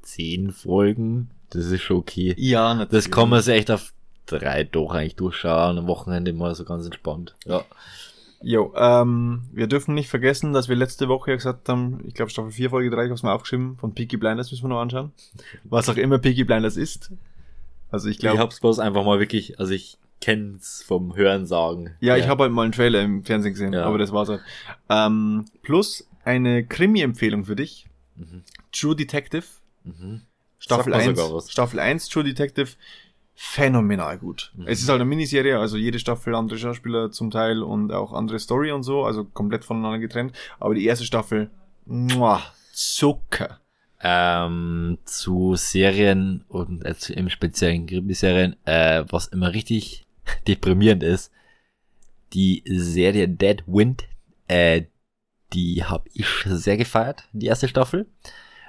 zehn Folgen. Das ist schon okay. Ja, natürlich. Das kann man sich echt auf drei doch eigentlich durchschauen, am Wochenende mal so ganz entspannt. Ja. Jo, ähm, wir dürfen nicht vergessen, dass wir letzte Woche ja gesagt haben, ich glaube Staffel 4, Folge 3, ich hab's mal aufgeschrieben, von Peaky Blinders müssen wir noch anschauen. Was auch immer Peaky Blinders ist. Also ich Ich glaube, hab's bloß einfach mal wirklich, also ich kenn's vom Hören sagen. ja, ich habe halt mal einen Trailer im Fernsehen gesehen, Ja. aber das war's halt. Ähm, plus eine Krimi-Empfehlung für dich. Mhm. True Detective, Mhm. Staffel Sagt mir 1, sogar was. Staffel 1 True Detective, phänomenal gut. Mhm. Es ist halt eine Miniserie, also jede Staffel andere Schauspieler zum Teil und auch andere Story und so, also komplett voneinander getrennt. Aber die erste Staffel, muah, Zucker. Ähm, zu Serien und äh, zu- im speziellen Krimiserien, äh, was immer richtig deprimierend ist, die Serie Dead Wind, äh, die habe ich sehr gefeiert, die erste Staffel.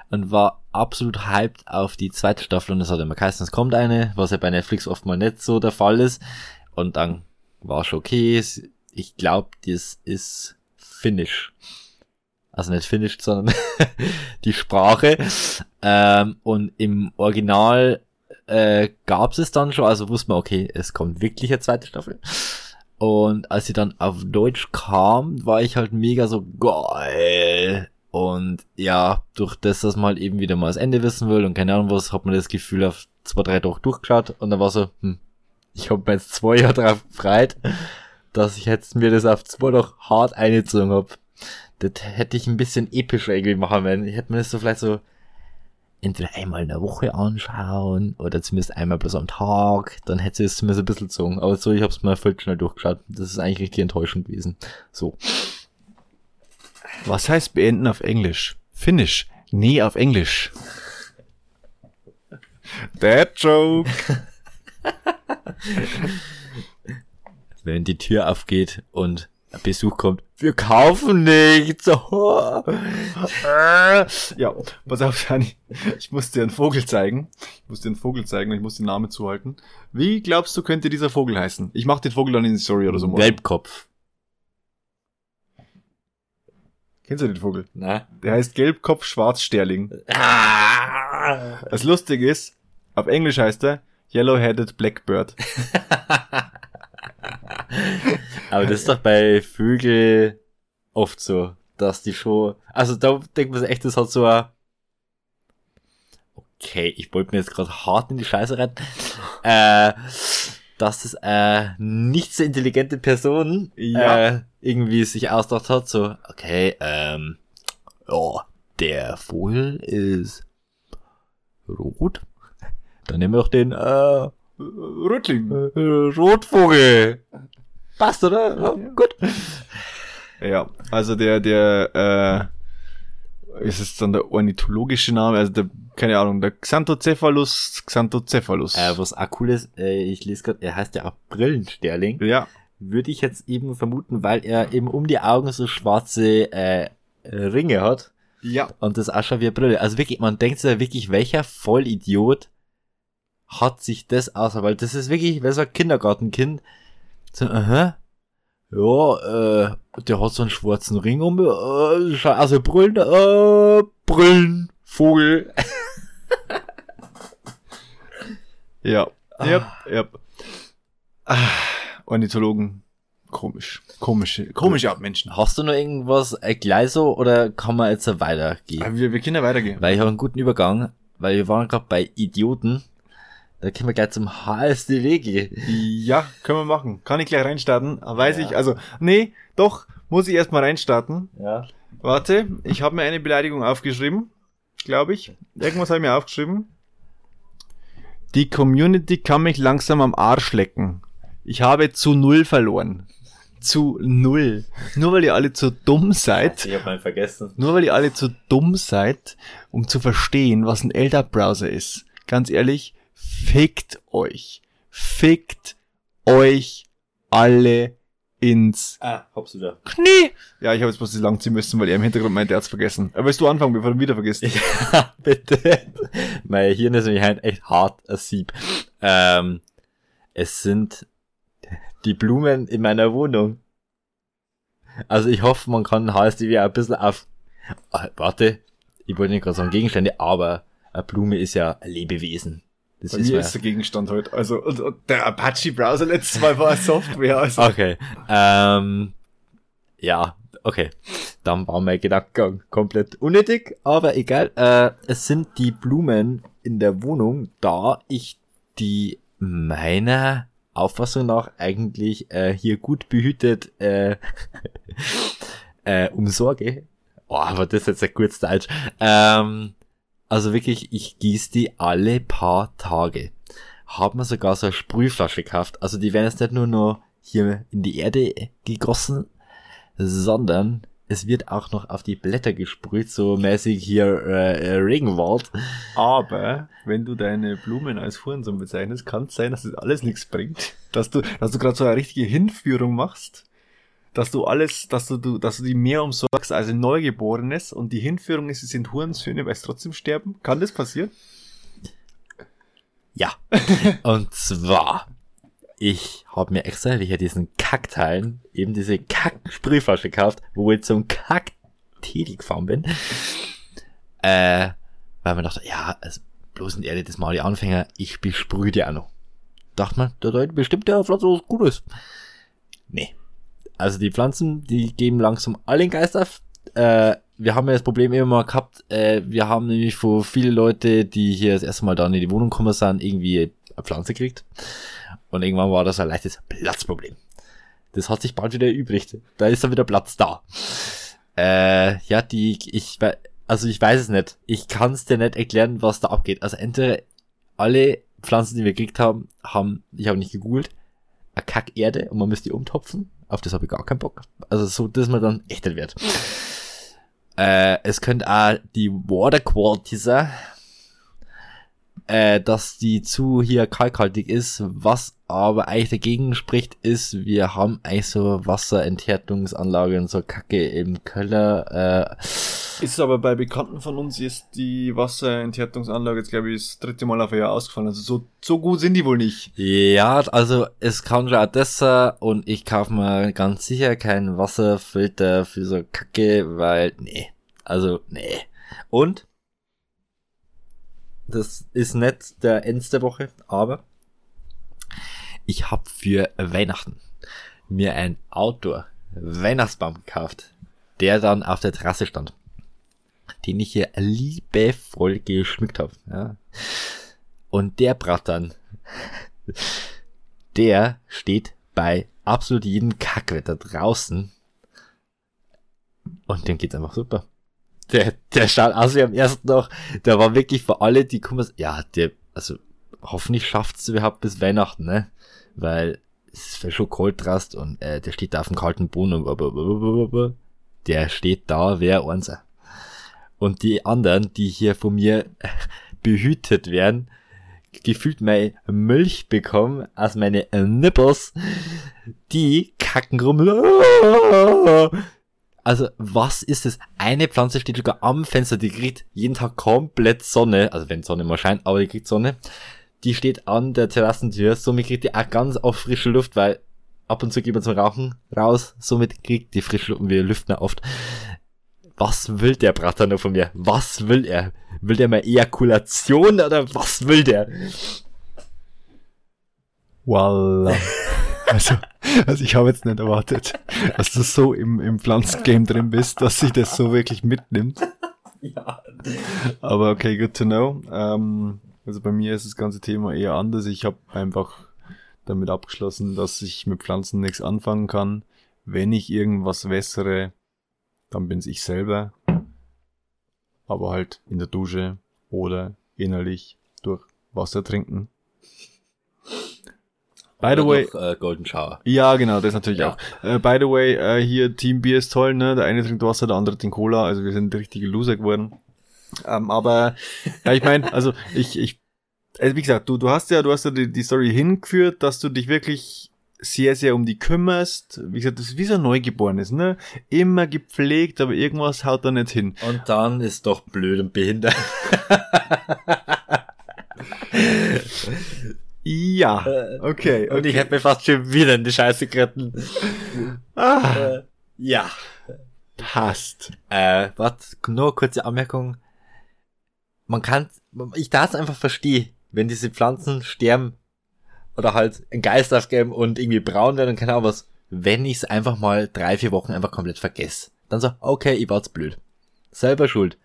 Und war absolut hyped auf die zweite Staffel und es hat immer geheißen, es kommt eine, was ja bei Netflix oft mal nicht so der Fall ist. Und dann war schon okay. Ich glaube, das ist Finnish. Also nicht Finnish, sondern die Sprache. Ähm, und im Original äh, gab es dann schon, also wusste man, okay, es kommt wirklich eine zweite Staffel. Und als sie dann auf Deutsch kam, war ich halt mega so geil. Und ja, durch das, dass man halt eben wieder mal das Ende wissen will und keine Ahnung was, hat man das Gefühl auf zwei, drei Tage durchgeschaut und dann war so, hm, ich hab mir jetzt zwei Jahre drauf gefreut, dass ich jetzt mir das auf zwei noch hart eingezogen hab. Das hätte ich ein bisschen episch irgendwie machen wollen. Ich hätte mir das so vielleicht so entweder einmal in der Woche anschauen oder zumindest einmal bloß am Tag. Dann hätte es mir so ein bisschen gezogen. Aber so, ich hab's mal voll schnell durchgeschaut. Das ist eigentlich richtig enttäuschend gewesen. So. Was heißt beenden auf Englisch? Finish. Nee, auf Englisch. That joke. Wenn die Tür aufgeht und Besuch kommt, wir kaufen nichts. Ja, pass auf, Dani. Ich muss dir einen Vogel zeigen. Ich muss dir einen Vogel zeigen und ich muss den Namen zuhalten. Wie glaubst du, könnte dieser Vogel heißen? Ich mach den Vogel dann in die Story oder so. morgen. Gelbkopf. Kennst du den Vogel? Na? Der heißt Gelbkopf Schwarzsterling. Ah. Das Lustige ist, auf Englisch heißt er Yellow-Headed Blackbird. Aber das ist doch bei Vögel oft so, dass die schon, also da denkt man sich echt, das hat so ein, okay, ich wollte mir jetzt gerade hart in die Scheiße rein, äh, dass das äh, nicht so intelligente Person Ja. äh, irgendwie sich ausgedacht hat, so, okay, ähm, ja, der Vogel ist rot, dann nehmen wir doch den, äh, Rüttling. äh, Rotvogel. Passt, oder? Ja, gut. Ja, also der, der, äh, ist es dann der ornithologische Name, also der, keine Ahnung, der Xanthocephalus, Xanthocephalus. Äh, was auch cool ist, äh, ich lese gerade, er heißt ja auch Brillensterling. ja, Würde ich jetzt eben vermuten, weil er eben um die Augen so schwarze äh, Ringe hat. ja. Und das auch schon wie eine Brille. Also wirklich, man denkt sich ja wirklich, welcher Vollidiot hat sich das aus, weil das ist wirklich, wer so ein Kindergartenkind, so, aha, ja, äh, der hat so einen schwarzen Ring um, äh, also Brillen, äh, Brillen, Vogel. Ja, ja, ja. Ah, Ornithologen, komisch, komische, komische Abmenschen. Hast du noch irgendwas äh, gleich so oder kann man jetzt weitergehen? Aber wir, wir können ja weitergehen. Weil ich habe einen guten Übergang, weil wir waren gerade bei Idioten. Da können wir gleich zum HSDW gehen. Ja, können wir machen. Kann ich gleich reinstarten? Weiß Ja. ich, also, nee, doch, muss ich erstmal reinstarten. Ja. Warte, ich habe mir eine Beleidigung aufgeschrieben, glaube ich. Irgendwas habe ich mir aufgeschrieben. Die Community kann mich langsam am Arsch lecken. Ich habe zu null verloren. Zu null. Nur weil ihr alle zu dumm seid, Ich hab mal vergessen. nur weil ihr alle zu dumm seid, um zu verstehen, was ein LDAP-Browser ist. Ganz ehrlich, fickt euch. Fickt euch alle ins Ah, du da. Knie. Ja, ich habe jetzt bloß lang ziehen müssen, weil er im Hintergrund meinte, er hat's vergessen. Aber willst du anfangen, bevor du ihn wieder vergisst? Ja, bitte. Mein Hirn ist nämlich halt echt hart ein Sieb. Ähm, es sind die Blumen in meiner Wohnung. Also ich hoffe, man kann HSDW ein bisschen auf... Ah, warte, ich wollte nicht gerade sagen Gegenstände, aber eine Blume ist ja ein Lebewesen. Das Bei ist mir ist der Gegenstand heute. Also, und, und der Apache-Browser letztes Mal war Software. Also. Okay. Ähm, ja, okay. Dann war mein Gedankengang komplett unnötig, aber egal. Äh, es sind die Blumen in der Wohnung, da ich die meiner Auffassung nach eigentlich äh, hier gut behütet äh, äh, umsorge. Oh, aber das ist jetzt ein kurz Deutsch. Ähm, also wirklich, ich gieße die alle paar Tage. Hab mir sogar so eine Sprühflasche gekauft. Also die werden jetzt nicht nur noch hier in die Erde gegossen, sondern es wird auch noch auf die Blätter gesprüht, so mäßig hier äh, äh, Regenwald. Aber wenn du deine Blumen als Hurensohn bezeichnest, kann es sein, dass das alles nichts bringt. Dass du, dass du gerade so eine richtige Hinführung machst. Dass du alles, dass du, du, dass du die mehr umsorgst als ein Neugeborenes und die Hinführung ist, sie sind Hurensöhne, weil sie trotzdem sterben. Kann das passieren? Ja. Und zwar, ich habe mir extra hier diesen Kackteilen eben diese Kack-Sprühflasche gekauft, wo ich zum Kack tätig gefahren bin. Äh, weil man dachte, ja, also bloß in Erde, das mal die Anfänger, ich besprühe die auch noch. Dachte man, da da bestimmt der Pflanze was Gutes. Nee. Also die Pflanzen, die geben langsam alle den Geist auf. Äh, wir haben ja das Problem immer mal gehabt, äh, wir haben nämlich vor viele Leute, die hier das erste Mal dann in die Wohnung gekommen sind, irgendwie eine Pflanze gekriegt. Und irgendwann war das ein leichtes Platzproblem. Das hat sich bald wieder erübrigt. Da ist dann wieder Platz da. Äh, ja, die, ich, also ich weiß es nicht. Ich kann es dir nicht erklären, was da abgeht. Also entweder alle Pflanzen, die wir gekriegt haben, haben, ich habe nicht gegoogelt, eine Kackerde und man müsste die umtopfen. Auf das habe ich gar keinen Bock. Also so, dass man dann echt wird. Äh, es könnte auch die Water Quality sein, äh, dass die zu hier kalkhaltig ist. Was aber eigentlich dagegen spricht, ist, wir haben eigentlich so Wasserenthärtungsanlagen, so Kacke im Keller. Äh, Ist aber bei Bekannten von uns ist die Wasserenthärtungsanlage jetzt, glaube ich, das dritte Mal auf ein Jahr ausgefallen. Also so, so gut sind die wohl nicht. Ja, also es kann schon auch das sein und ich kaufe mir ganz sicher keinen Wasserfilter für so Kacke, weil, nee, also, nee. Und, das ist nicht der Ends der Woche, aber ich habe für Weihnachten mir ein Outdoor-Weihnachtsbaum gekauft, der dann auf der Terrasse stand, den ich hier liebevoll geschmückt habe. Ja. Und der Brattern, der steht bei absolut jedem Kackwetter draußen. Und dem geht's einfach super. Der, der aus wie am ersten noch. Der war wirklich für alle, die kommen, ja, der, also, hoffentlich schafft's überhaupt bis Weihnachten, ne? Weil, es wäre schon kalt drast und, äh, der steht da auf dem kalten Boden und, der steht da, wer unser. Und die anderen, die hier von mir behütet werden, gefühlt meine Milch bekommen aus meine Nippels, die kacken rum. Also, was ist das? Eine Pflanze steht sogar am Fenster, die kriegt jeden Tag komplett Sonne, also wenn Sonne mal scheint, aber die kriegt Sonne. Die steht an der Terrassentür, somit kriegt die auch ganz auf frische Luft, weil ab und zu geht man zum Rauchen raus, somit kriegt die frische Luft und wir lüften oft. Was will der Bratter nur von mir? Was will er? Will der mal Ejakulation oder was will der? Voila. Also, also ich habe jetzt nicht erwartet, dass du so im, im Pflanzengame drin bist, dass sich das so wirklich mitnimmt. Ja. Aber okay, good to know. Ähm, also bei mir ist das ganze Thema eher anders. Ich habe einfach damit abgeschlossen, dass ich mit Pflanzen nichts anfangen kann. Wenn ich irgendwas wässere, dann bin's ich selber. Aber halt in der Dusche oder innerlich durch Wasser trinken. By the way, noch, äh, Golden Shower. ja genau, das natürlich Ja. auch. Äh, by the way, äh, hier Team Bier ist toll, ne? Der eine trinkt Wasser, der andere trinkt Cola, also wir sind richtige Loser geworden. Ähm, aber ja, ich meine, also ich, ich, also wie gesagt, du, du hast ja, du hast ja die, die Story hingeführt, dass du dich wirklich sehr, sehr um die kümmerst. Wie gesagt, das ist wie so ein Neugeborenes, ne? Immer gepflegt, aber irgendwas haut da nicht hin. Und dann ist doch blöd und behindert. Ja, okay. Und ich hätte mir fast schon wieder in die Scheiße geritten. Ah, Äh, ja. passt. Äh, warte, nur kurze Anmerkung. Man kann, ich darf es einfach verstehen, wenn diese Pflanzen sterben oder halt ein Geist aufgeben und irgendwie braun werden und keine Ahnung was, wenn ich es einfach mal drei, vier Wochen einfach komplett vergesse. Dann so, okay, ich war jetzt blöd. Selber schuld.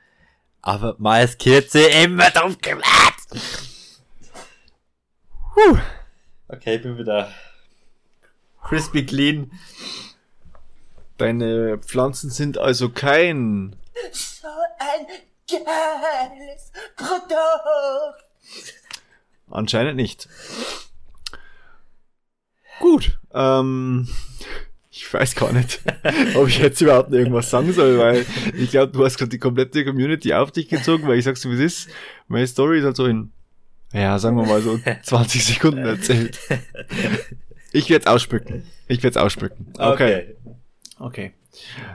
Aber mal als Kürze immer drauf gemacht. Puh. Okay, ich bin wieder crispy clean. Deine Pflanzen sind also kein So ein geiles Produkt. Anscheinend nicht. Gut. Ähm, ich weiß gar nicht, ob ich jetzt überhaupt noch irgendwas sagen soll, weil ich glaube, du hast gerade die komplette Community auf dich gezogen, weil ich sag's so, wie es ist. Meine Story ist halt so in, ja, sagen wir mal so 20 Sekunden erzählt. Ich werde es ausspucken. Ich werde es ausspucken. Okay. Okay.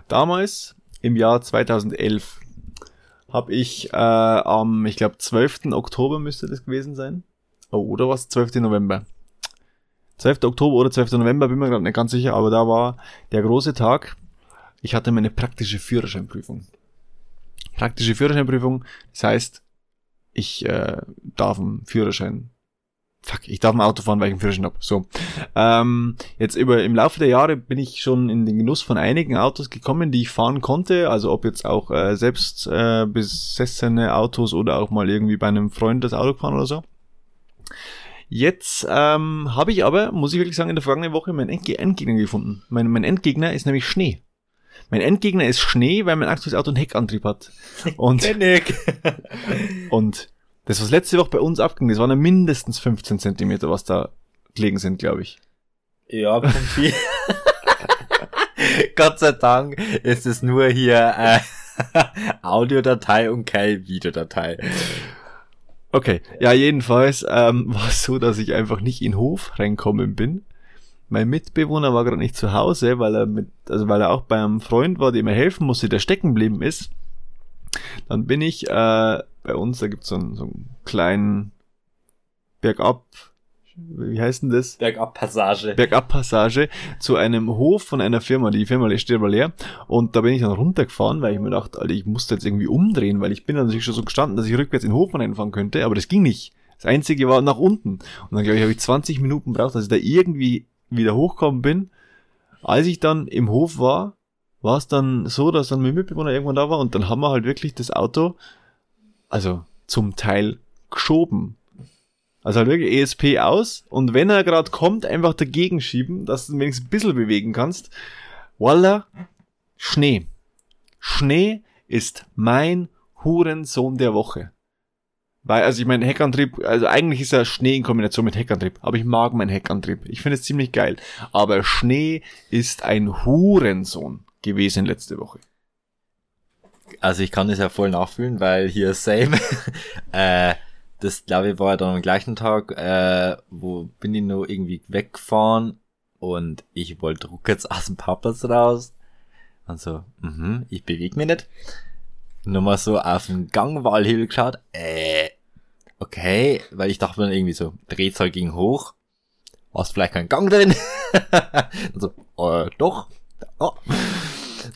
Damals, im Jahr 2011, habe ich äh, am, ich glaube, 12. Oktober müsste das gewesen sein. Oh, oder was? 12. November. 12. Oktober oder 12. November, bin mir gerade nicht ganz sicher, aber da war der große Tag. Ich hatte meine praktische Führerscheinprüfung. Praktische Führerscheinprüfung, das heißt, ich äh, darf einen Führerschein. Fuck, ich darf ein Auto fahren, weil ich einen Führerschein habe. So. Ähm, jetzt über im Laufe der Jahre bin ich schon in den Genuss von einigen Autos gekommen, die ich fahren konnte. Also ob jetzt auch äh, selbst äh, besessene Autos oder auch mal irgendwie bei einem Freund das Auto gefahren oder so. Jetzt ähm, habe ich aber, muss ich wirklich sagen, in der vergangenen Woche meinen Endge Endgegner gefunden. Mein, mein Endgegner ist nämlich Schnee. Mein Endgegner ist Schnee, weil mein aktuelles Auto einen Heckantrieb hat. Und, und das, was letzte Woche bei uns abging, das waren ja mindestens 15 Zentimeter, was da gelegen sind, glaube ich. Ja, kommt viel. Gott sei Dank ist es nur hier äh, Audiodatei und keine Videodatei. Okay, ja, jedenfalls ähm, war es so, dass ich einfach nicht in den Hof reinkommen bin. Mein Mitbewohner war gerade nicht zu Hause, weil er mit, also weil er auch bei einem Freund war, dem er helfen musste, der stecken geblieben ist. Dann bin ich äh, bei uns, da gibt's so einen, so einen kleinen Bergab, wie heißt denn das? Bergabpassage. Bergabpassage zu einem Hof von einer Firma. Die Firma steht aber leer. Und da bin ich dann runtergefahren, weil ich mir dachte, Alter, ich musste jetzt irgendwie umdrehen, weil ich bin dann natürlich schon so gestanden, dass ich rückwärts in den Hof reinfahren könnte, aber das ging nicht. Das einzige war nach unten. Und dann glaube ich, habe ich 20 Minuten braucht, dass ich da irgendwie wieder hochkommen bin. Als ich dann im Hof war, war es dann so, dass dann mein Mitbewohner irgendwann da war und dann haben wir halt wirklich das Auto, also zum Teil geschoben. Also halt wirklich ESP aus und wenn er gerade kommt, einfach dagegen schieben, dass du wenigstens ein bisschen bewegen kannst. Voila, Schnee. Schnee ist mein Hurensohn der Woche. Weil, also ich meine, Heckantrieb, also eigentlich ist ja Schnee in Kombination mit Heckantrieb, aber ich mag meinen Heckantrieb. Ich finde es ziemlich geil. Aber Schnee ist ein Hurensohn gewesen letzte Woche. Also ich kann das ja voll nachfühlen, weil hier same. äh, das glaube ich war ja dann am gleichen Tag, äh, wo bin ich noch irgendwie weggefahren und ich wollte rückwärts aus dem Papas raus. Und so, mhm, ich bewege mich nicht. Nur mal so auf den Gangwahlhebel geschaut. Äh, okay, weil ich dachte mir dann irgendwie so, Drehzahl ging hoch. War vielleicht kein Gang drin? und so, äh, doch. Oh.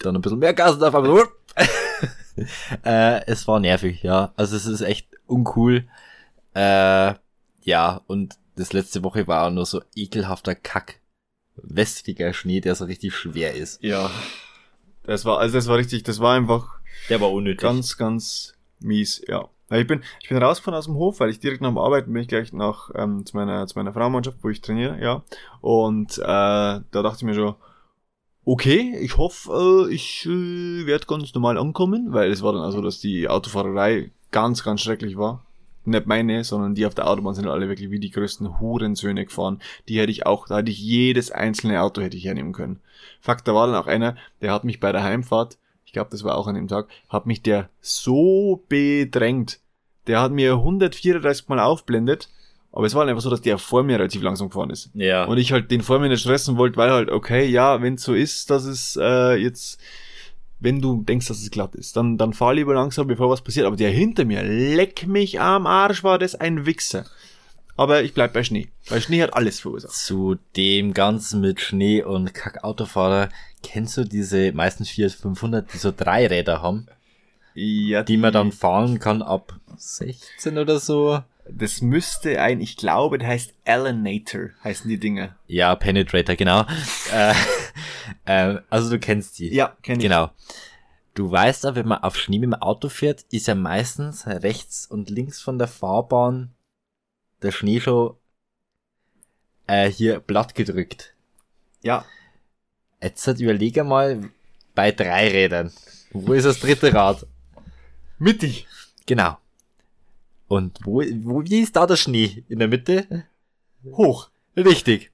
Dann ein bisschen mehr Gas und auf einmal so, äh, es war nervig, ja. Also es ist echt uncool. Äh, ja, und das letzte Woche war auch nur so ekelhafter Kack. Westiger Schnee, der so richtig schwer ist. Ja. Das war, also das war richtig, das war einfach Der war unnötig. ganz, ganz mies, ja. Ja, Ich bin, ich bin rausgefahren aus dem Hof, weil ich direkt nach dem Arbeiten bin ich gleich nach ähm, zu meiner zu meiner Frauenmannschaft, wo ich trainiere, ja. Und äh, da dachte ich mir schon, okay, ich hoffe, äh, ich äh, werde ganz normal ankommen, weil es war dann also, dass die Autofahrerei ganz, ganz schrecklich war. nicht meine, sondern die auf der Autobahn sind alle wirklich wie die größten Hurensöhne gefahren. Die hätte ich auch, da hätte ich jedes einzelne Auto hätte ich hernehmen können. Fakt, da war dann auch einer, der hat mich bei der Heimfahrt, glaube, das war auch an dem Tag, hat mich der so bedrängt. Der hat mir 134 Mal aufblendet, aber es war halt einfach so, dass der vor mir relativ langsam gefahren ist. Ja. Und ich halt den vor mir nicht stressen wollte, weil halt, okay, ja, wenn es so ist, dass es äh, jetzt, wenn du denkst, dass es glatt ist, dann, dann fahr lieber langsam, bevor was passiert. Aber der hinter mir, leck mich am Arsch, war das ein Wichser. Aber ich bleib bei Schnee. Weil Schnee hat alles verursacht. Zu dem Ganzen mit Schnee und Kackautofahrer, kennst du diese meistens Fiat 500, die so drei Räder haben, Ja, die man dann fahren kann ab 16 oder so? Das müsste ein, ich glaube, der heißt Alienator, heißen die Dinger. Ja, Penetrator, genau. äh, äh, also du kennst die. Ja, kenn ich. Genau. Du weißt aber, wenn man auf Schnee mit dem Auto fährt, ist ja meistens rechts und links von der Fahrbahn der Schnee schon äh, hier platt gedrückt. Ja. Jetzt halt überlege mal bei drei Rädern. Wo ist das dritte Rad? Mittig. Genau. Und wo, wo, wie ist da der Schnee? In der Mitte? Hoch. Richtig.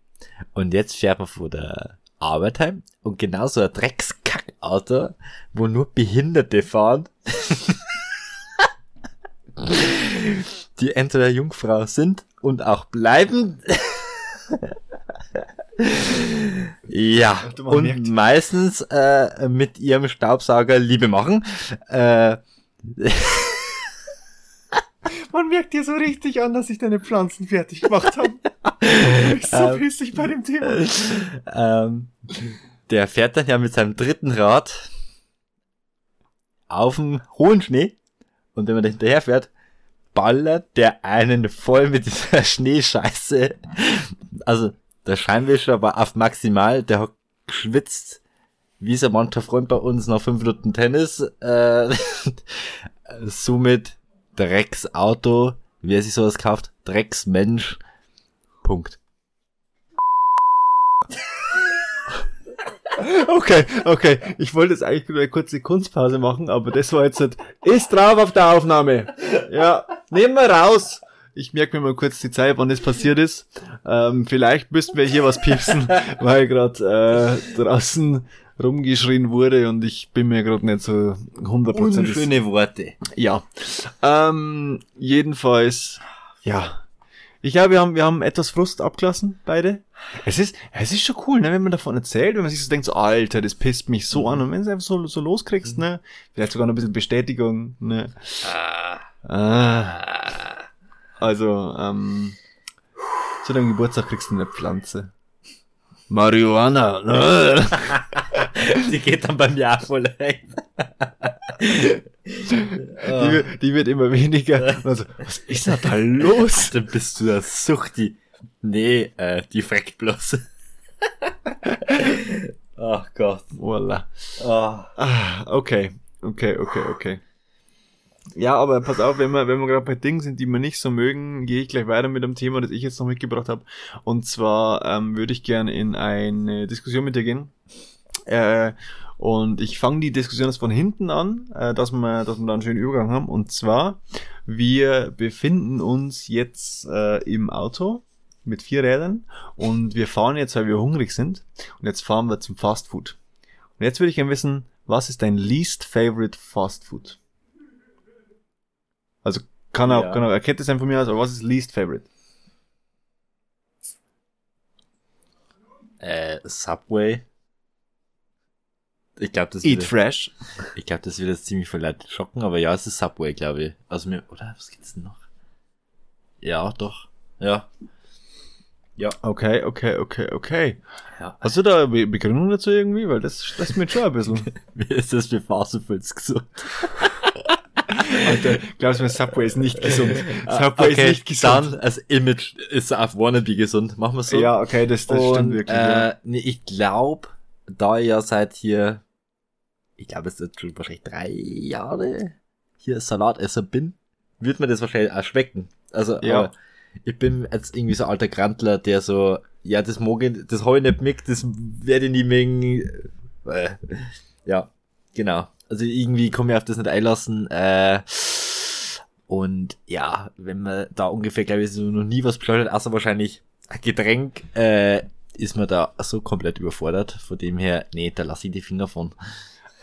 Und jetzt fährt man vor der Arbeit heim und genau so ein Dreckskackauto, wo nur Behinderte fahren, die entweder Jungfrau sind und auch bleiben. ja, Ach, und merkt. meistens äh, mit ihrem Staubsauger Liebe machen. Äh, Man merkt dir so richtig an, dass ich deine Pflanzen fertig gemacht habe. ich so Ähm. pissig bei dem Thema. ähm, der fährt dann ja mit seinem dritten Rad auf dem hohen Schnee und wenn man da hinterher fährt, ballert der einen voll mit dieser Schneescheiße. Also der Scheinwischer war auf maximal, der hat geschwitzt, wie so mancher Freund bei uns nach fünf Minuten Tennis. Äh, somit Drecksauto, wer sich sowas kauft, Drecksmensch. Punkt. Okay, okay. Ich wollte jetzt eigentlich nur eine kurze Kunstpause machen, aber das war jetzt nicht. Ist drauf auf der Aufnahme. Ja, nehmen wir raus. Ich merke mir mal kurz die Zeit, wann das passiert ist. Ähm, vielleicht müssten wir hier was piepsen, weil gerade äh, draußen rumgeschrien wurde und ich bin mir gerade nicht so hundertprozentig. Unschöne Worte. Ja. Ähm, jedenfalls, ja. Ich glaube, wir haben, wir haben etwas Frust abgelassen, beide. Es ist, es ist schon cool, ne, wenn man davon erzählt, wenn man sich so denkt, so, Alter, das pisst mich so an. Und wenn du es einfach so, so loskriegst, ne, vielleicht sogar noch ein bisschen Bestätigung, ne. Ah. Also, ähm, zu deinem Geburtstag kriegst du eine Pflanze. Marihuana, ne? Die geht dann bei mir auch voll rein. Die, wird- die wird immer weniger. Also, was ist denn da los? Dann bist du der Suchti. Nee, äh, die freckt bloß. Ach Gott. Voila. Ah. Ah, okay. Okay, okay, okay. Ja, aber pass auf, wenn wir, wenn wir gerade bei Dingen sind, die wir nicht so mögen, gehe ich gleich weiter mit dem Thema, das ich jetzt noch mitgebracht habe. Und zwar ähm, würde ich gerne in eine Diskussion mit dir gehen. Äh, und ich fange die Diskussion jetzt von hinten an, äh, dass wir, dass wir da einen schönen Übergang haben. Und zwar, wir befinden uns jetzt äh, im Auto mit vier Rädern und wir fahren jetzt, weil wir hungrig sind. Und jetzt fahren wir zum Fast Food. Und jetzt würde ich gerne wissen, was ist dein least favorite Fast Food? Also kann auch, Ja. kann auch eine Kette sein von mir aus, aber was ist least favorite? Äh, Subway. Ich glaube, das Eat wird, fresh. ich glaube, das wird jetzt ziemlich viel Leute schocken, aber ja, es ist Subway, glaube ich. Also mir, oder was gibt's denn noch? Ja, doch. Ja. Ja. Okay, okay, okay, okay. Ja. Hast du da Be- Begründung dazu irgendwie? Weil das stresst mich schon ein bisschen. Mir ist das für Fastfoods gesund. Alter, glaubst du mir, Subway ist nicht gesund. Subway ist nicht gesund. Ah, Dann, als Image ist auf Wannabe gesund. Machen wir so. Ja, okay, das, das Und, stimmt wirklich. ja. Äh, nee, ich glaube, da ihr ja seit hier, ich glaube, es ist schon wahrscheinlich drei Jahre hier Salatesser bin, wird mir das wahrscheinlich auch schmecken. Also, Ja. ich bin jetzt irgendwie so ein alter Grantler, der so, ja, das mag ich, das hab ich nicht mit, das werde ich nie mögen. Äh, ja, genau. Also irgendwie komme ich auf das nicht einlassen. Äh, Und ja, wenn man da ungefähr, glaube ich, so noch nie was bestellt hat, außer wahrscheinlich ein Getränk, äh, ist man da so komplett überfordert. Von dem her, nee, da lasse ich die Finger von.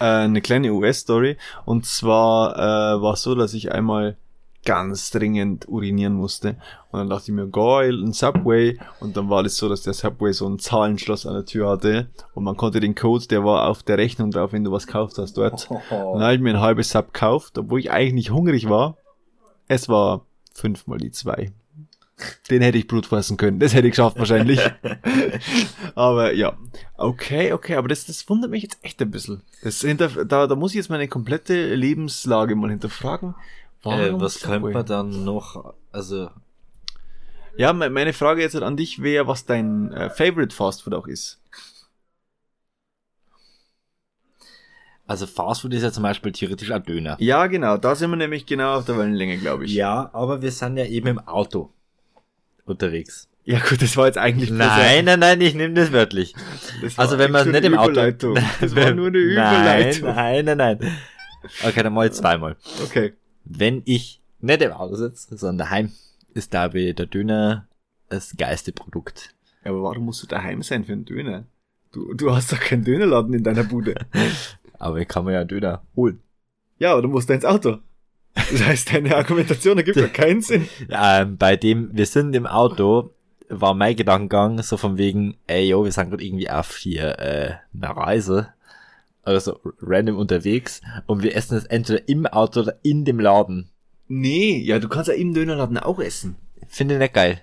Äh, eine kleine US-Story. Und zwar äh, war es so, dass ich einmal ganz dringend urinieren musste. Und dann dachte ich mir, geil, ein Subway. Und dann war das so, dass der Subway so ein Zahlenschloss an der Tür hatte. Und man konnte den Code, der war auf der Rechnung drauf, wenn du was gekauft hast dort. Und dann habe ich mir ein halbes Sub gekauft, obwohl ich eigentlich nicht hungrig war. Es war fünfmal die zwei. Den hätte ich Blut fassen können. Das hätte ich geschafft wahrscheinlich. aber ja. Okay, okay, aber das, das wundert mich jetzt echt ein bisschen. Das hinter, da, da muss ich jetzt meine komplette Lebenslage mal hinterfragen. Warum Äh, was könnte man dann noch, also, Ja, me- meine Frage jetzt an dich wäre, was dein äh, Favorite Fast Food auch ist. also Fastfood ist ja zum Beispiel theoretisch ein Döner. Ja, genau, da sind wir nämlich genau auf der Wellenlänge, glaube ich. Ja, aber wir sind ja eben im Auto unterwegs. Ja gut, das war jetzt eigentlich Nein, nein, nein, ich nehme das wörtlich. das Also wenn man nicht im Auto. Das war nur eine Überleitung. Nein, nein, nein, nein. Okay, dann mal zweimal. Okay. Wenn ich nicht im Auto sitze, sondern daheim, ist da der Döner das geilste Produkt. Ja, aber warum musst du daheim sein für einen Döner? Du, du hast doch keinen Dönerladen in deiner Bude. Aber ich kann mir ja einen Döner holen. Ja, aber du musst ins Auto. Das heißt, deine Argumentation ergibt ja keinen Sinn. Ähm, bei dem, wir sind im Auto, war mein Gedankengang so von wegen, ey, yo, wir sind gerade irgendwie auf hier äh, einer Reise. Also random unterwegs und wir essen es entweder im Auto oder in dem Laden. Nee, ja, du kannst ja im Dönerladen auch essen. Finde ich nicht geil.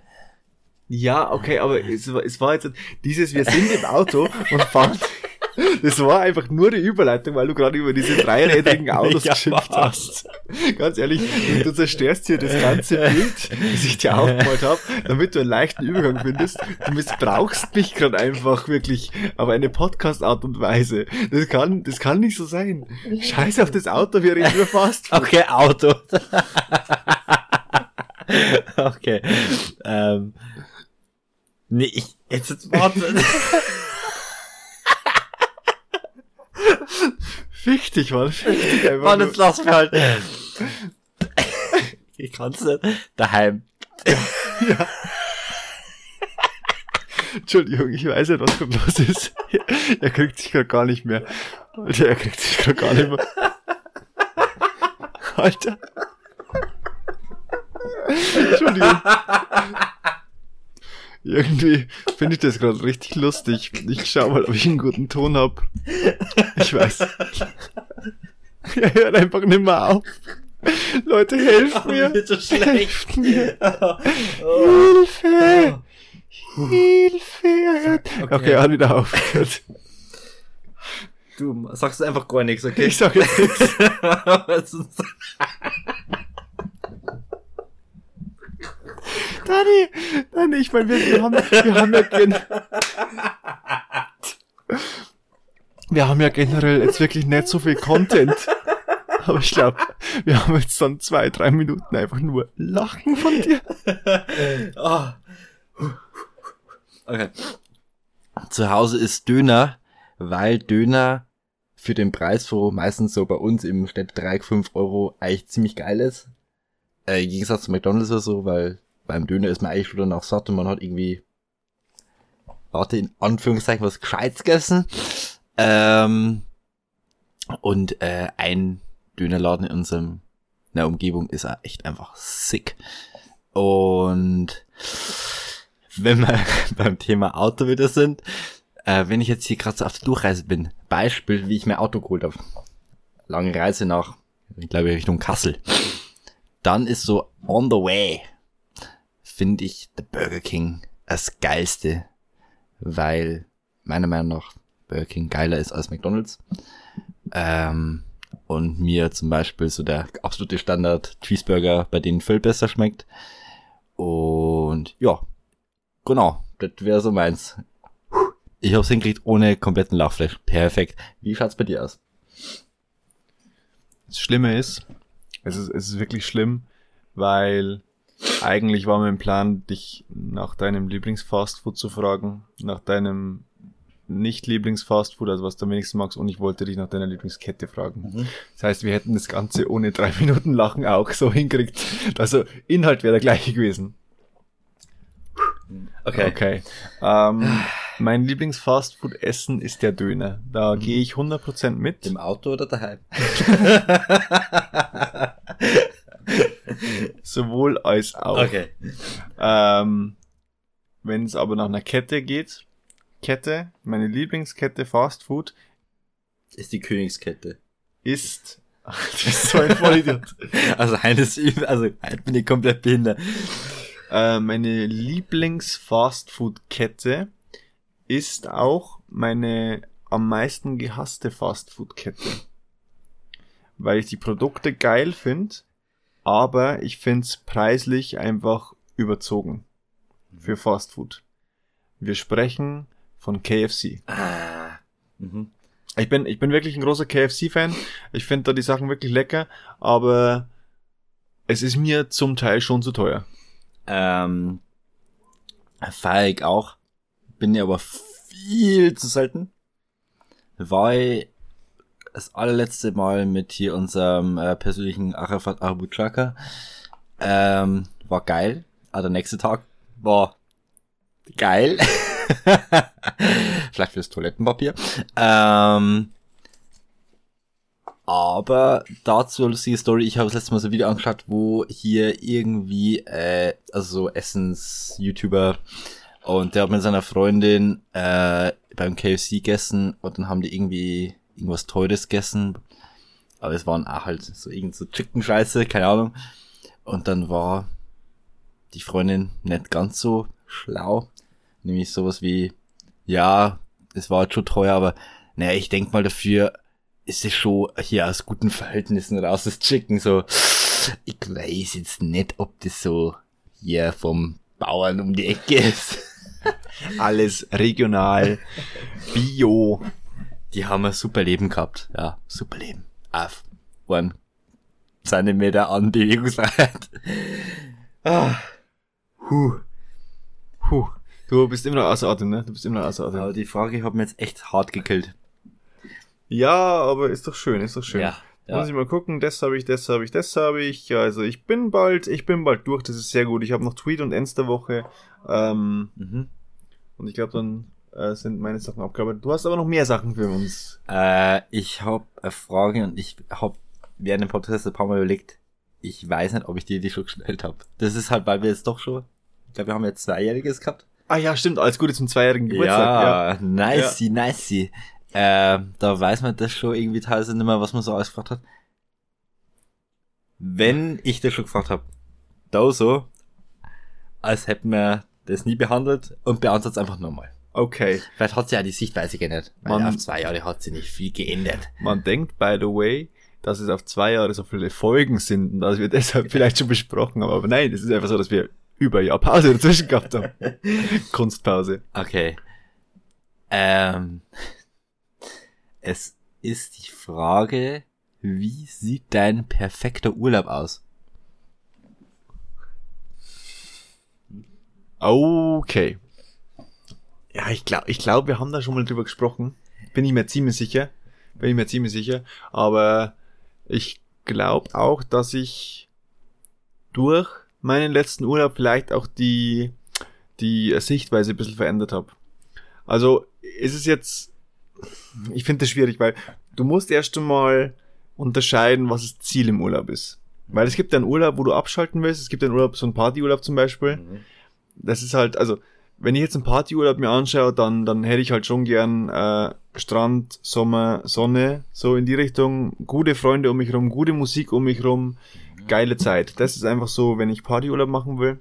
Ja, okay, aber es war, es war jetzt dieses, wir sind im Auto und fahren. Das war einfach nur die Überleitung, weil du gerade über diese dreirädrigen Autos Ja, geschimpft hast. Ganz ehrlich, du zerstörst hier das ganze Bild, das ich dir aufgemalt habe, damit du einen leichten Übergang findest. Du missbrauchst mich gerade einfach wirklich auf eine Podcast-Art und Weise. Das kann, das kann nicht so sein. Scheiß auf das Auto, wir reden über Fast. Okay, Auto. okay. Ähm, nee, ich, jetzt, jetzt warte. Fick dich, Mann. Fick dich einfach Mann, jetzt lass mich halt. Ich kann's nicht. Daheim. Entschuldigung, ich weiß nicht, was gerade los ist. Er kriegt sich gerade gar nicht mehr. Alter, er kriegt sich gerade gar nicht mehr. Alter. Entschuldigung. Irgendwie finde ich das gerade richtig lustig. Ich schau mal, ob ich einen guten Ton hab. Ich weiß. Er hört einfach nicht mehr auf. Leute, helft mir. wird so. Helft mir. Hilfe. Hilfe. Er hört. Okay, er hat wieder aufgehört. Du sagst einfach gar nichts, okay? Ich sag jetzt nichts. Dani, Dani, ich meine, wir, wir, haben, wir haben ja gen wir haben ja generell jetzt wirklich nicht so viel Content. Aber ich glaube, wir haben jetzt dann zwei, drei Minuten einfach nur Lachen von dir. Ah. Okay. Zu Hause ist Döner, weil Döner für den Preis, wo meistens so bei uns im 3, 5 Euro eigentlich ziemlich geil ist. Äh, Im Gegensatz zu McDonalds oder so, weil beim Döner ist man eigentlich schon danach satt und man hat irgendwie, warte, in Anführungszeichen was Gescheites gegessen. Ähm, und äh, ein Dönerladen in unserem in der Umgebung ist echt einfach sick. Und wenn wir beim Thema Auto wieder sind, äh, wenn ich jetzt hier gerade so auf der Durchreise bin, Beispiel, wie ich mein Auto geholt habe. Lange Reise nach, ich glaube, Richtung Kassel. Dann ist so on the way, finde ich der Burger King das geilste, weil meiner Meinung nach Burger King geiler ist als McDonald's. Ähm, und mir zum Beispiel so der absolute Standard Cheeseburger bei denen viel besser schmeckt. Und ja, genau, das wäre so meins. Ich hab's hingekriegt ohne kompletten Lachfleisch. Perfekt. Wie schaut's bei dir aus? Das Schlimme ist, es ist, es ist wirklich schlimm, weil eigentlich war mein Plan, dich nach deinem Lieblingsfastfood zu fragen, nach deinem nicht Lieblings-Fastfood, also was du am wenigsten magst, und ich wollte dich nach deiner Lieblingskette fragen. Mhm. Das heißt, wir hätten das Ganze ohne drei Minuten Lachen auch so hinkriegt. Also Inhalt wäre der gleiche gewesen. Okay. Okay. Ähm, mein Lieblings-Fastfood-Essen ist der Döner. Da gehe ich 100% mit. Im Auto oder daheim? Sowohl als auch. Okay. Ähm, Wenn es aber nach einer Kette geht, Kette, meine Lieblingskette Fast Food Ist die Königskette. ist. du bist so ein Vollidiot. Also eines also halt bin ich komplett behindert. äh, meine Lieblings-Fast-Food-Kette ist auch meine am meisten gehasste Fast-Food-Kette. Weil ich die Produkte geil finde, aber ich find's preislich einfach überzogen für Fast Food. Wir sprechen von KFC. Ah. Mhm. Ich bin, ich bin wirklich ein großer KFC-Fan. Ich finde da die Sachen wirklich lecker, aber es ist mir zum Teil schon zu teuer. Ähm, ich auch. Bin ja aber viel zu selten. Ich das allerletzte Mal mit hier unserem äh, persönlichen Arafat Abu Chaka. Ähm, war geil. Aber der nächste Tag war geil. Vielleicht fürs Toilettenpapier. Ähm, aber dazu eine lustige Story. Ich habe das letzte Mal so ein Video angeschaut, wo hier irgendwie, äh, also so Essens-YouTuber und der hat mit seiner Freundin äh, beim KFC gegessen und dann haben die irgendwie irgendwas Teures gegessen. Aber es waren auch halt so irgend so Chicken-Scheiße, keine Ahnung. Und dann war die Freundin nicht ganz so schlau. Nämlich sowas wie, ja, es war halt schon teuer, aber naja, ich denk mal dafür ist es schon hier aus guten Verhältnissen raus, das Chicken, so. Ich weiß jetzt nicht, ob das so hier vom Bauern um die Ecke ist. Alles regional, bio. Die haben ein super Leben gehabt. Ja, super Leben. Auf einen Zentimeter an Bewegungsfreiheit. Ah. Huh. Puh. Du bist immer noch außer Atem, ne? Du bist immer noch außer Atem. Aber die Frage hat mir jetzt echt hart gekillt. Ja, aber ist doch schön, ist doch schön. Ja, ja. Muss ich mal gucken, das habe ich, das habe ich, das habe ich. Also ich bin bald, ich bin bald durch, das ist sehr gut. Ich habe noch Tweet und Ensterwoche. Ähm, Mhm. und ich glaube, dann äh, sind meine Sachen abgearbeitet. Du hast aber noch mehr Sachen für uns. Äh, ich habe eine Frage und ich habe während dem Podcast ein paar Mal überlegt, ich weiß nicht, ob ich dir die schon gestellt habe. Das ist halt, weil wir jetzt doch schon, ich glaube, wir haben jetzt Zweijähriges gehabt. Ah ja, stimmt, alles Gute zum zweijährigen Geburtstag. Ja, nicey, nicey. Äh, da weiß man das schon irgendwie teilweise nicht mehr, was man so alles gefragt hat. Wenn ich das schon gefragt habe, da so, als hätten wir das nie behandelt und beantwortet es einfach nochmal. Okay. Vielleicht hat sie ja die Sichtweise geändert. Weil Man- auf zwei Jahre hat sie nicht viel geändert. Man denkt, by the way, dass es auf zwei Jahre so viele Folgen sind und dass wir deshalb vielleicht schon besprochen haben. Aber nein, es ist einfach so, dass wir über ein Jahr Pause dazwischen gehabt haben. Kunstpause. Okay. Ähm, es ist die Frage, wie sieht dein perfekter Urlaub aus? Okay. Ja, ich glaube, ich glaub, wir haben da schon mal drüber gesprochen. Bin ich mir ziemlich sicher. Bin ich mir ziemlich sicher. Aber ich glaube auch, dass ich durch meinen letzten Urlaub vielleicht auch die, die Sichtweise ein bisschen verändert habe. Also ist es jetzt, ich finde das schwierig, weil du musst erst einmal unterscheiden, was das Ziel im Urlaub ist. Weil es gibt ja einen Urlaub, wo du abschalten willst. Es gibt einen Urlaub, so einen Partyurlaub zum Beispiel das ist halt, also, wenn ich jetzt einen Partyurlaub mir anschaue, dann, dann hätte ich halt schon gern äh, Strand, Sommer, Sonne, so in die Richtung, gute Freunde um mich rum, gute Musik um mich rum, geile Zeit. Das ist einfach so, wenn ich Partyurlaub machen will.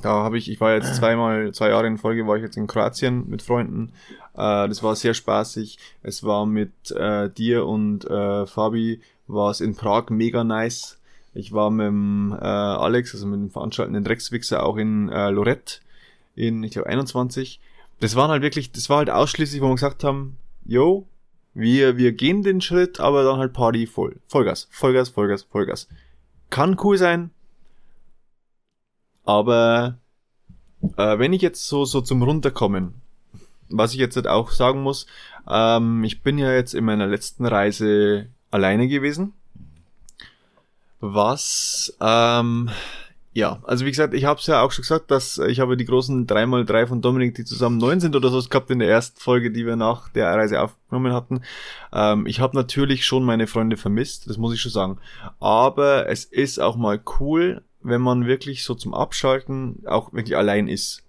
Da habe ich, ich war jetzt zweimal, zwei Jahre in Folge, war ich jetzt in Kroatien mit Freunden. Äh, das war sehr spaßig. Es war mit äh, dir und äh, Fabi, war es in Prag mega nice. Ich war mit dem äh, Alex, also mit dem veranstaltenden Dreckswichser, auch in äh, Lorette in, ich glaube, 21. Das waren halt wirklich, das war halt ausschließlich, wo wir gesagt haben, yo, wir, wir gehen den Schritt, aber dann halt Party voll. Vollgas, Vollgas, Vollgas, Vollgas. Kann cool sein, aber äh, wenn ich jetzt so, so zum Runterkommen was ich jetzt halt auch sagen muss, ähm, ich bin ja jetzt in meiner letzten Reise alleine gewesen. Was, ähm, ja, also wie gesagt, ich habe es ja auch schon gesagt, dass ich habe die großen 3x3 von Dominik, die zusammen neun sind oder so, gehabt in der ersten Folge, die wir nach der Reise aufgenommen hatten. Ähm, ich habe natürlich schon meine Freunde vermisst, das muss ich schon sagen. Aber es ist auch mal cool, wenn man wirklich so zum Abschalten auch wirklich allein ist.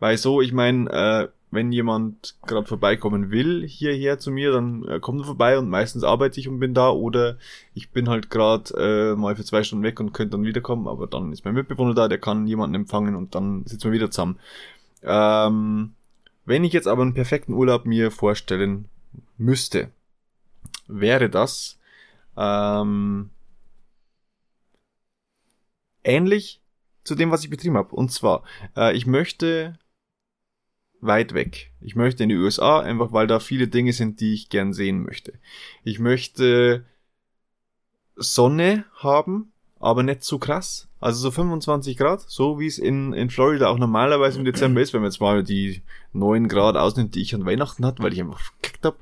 Weil so, ich meine, äh, wenn jemand gerade vorbeikommen will hierher zu mir, dann äh, kommt er vorbei und meistens arbeite ich und bin da oder ich bin halt gerade äh, mal für zwei Stunden weg und könnte dann wiederkommen, aber dann ist mein Mitbewohner da, der kann jemanden empfangen und dann sitzen wir wieder zusammen. Ähm, wenn ich jetzt aber einen perfekten Urlaub mir vorstellen müsste, wäre das ähm, ähnlich zu dem, was ich betrieben habe. Und zwar, äh, ich möchte weit weg. Ich möchte in die USA, einfach weil da viele Dinge sind, die ich gern sehen möchte. Ich möchte Sonne haben, aber nicht zu krass. Also so 25 Grad, so wie es in, in Florida auch normalerweise im Dezember ist, wenn man jetzt mal die 9 Grad ausnimmt, die ich an Weihnachten hatte, weil ich einfach verkackt hab.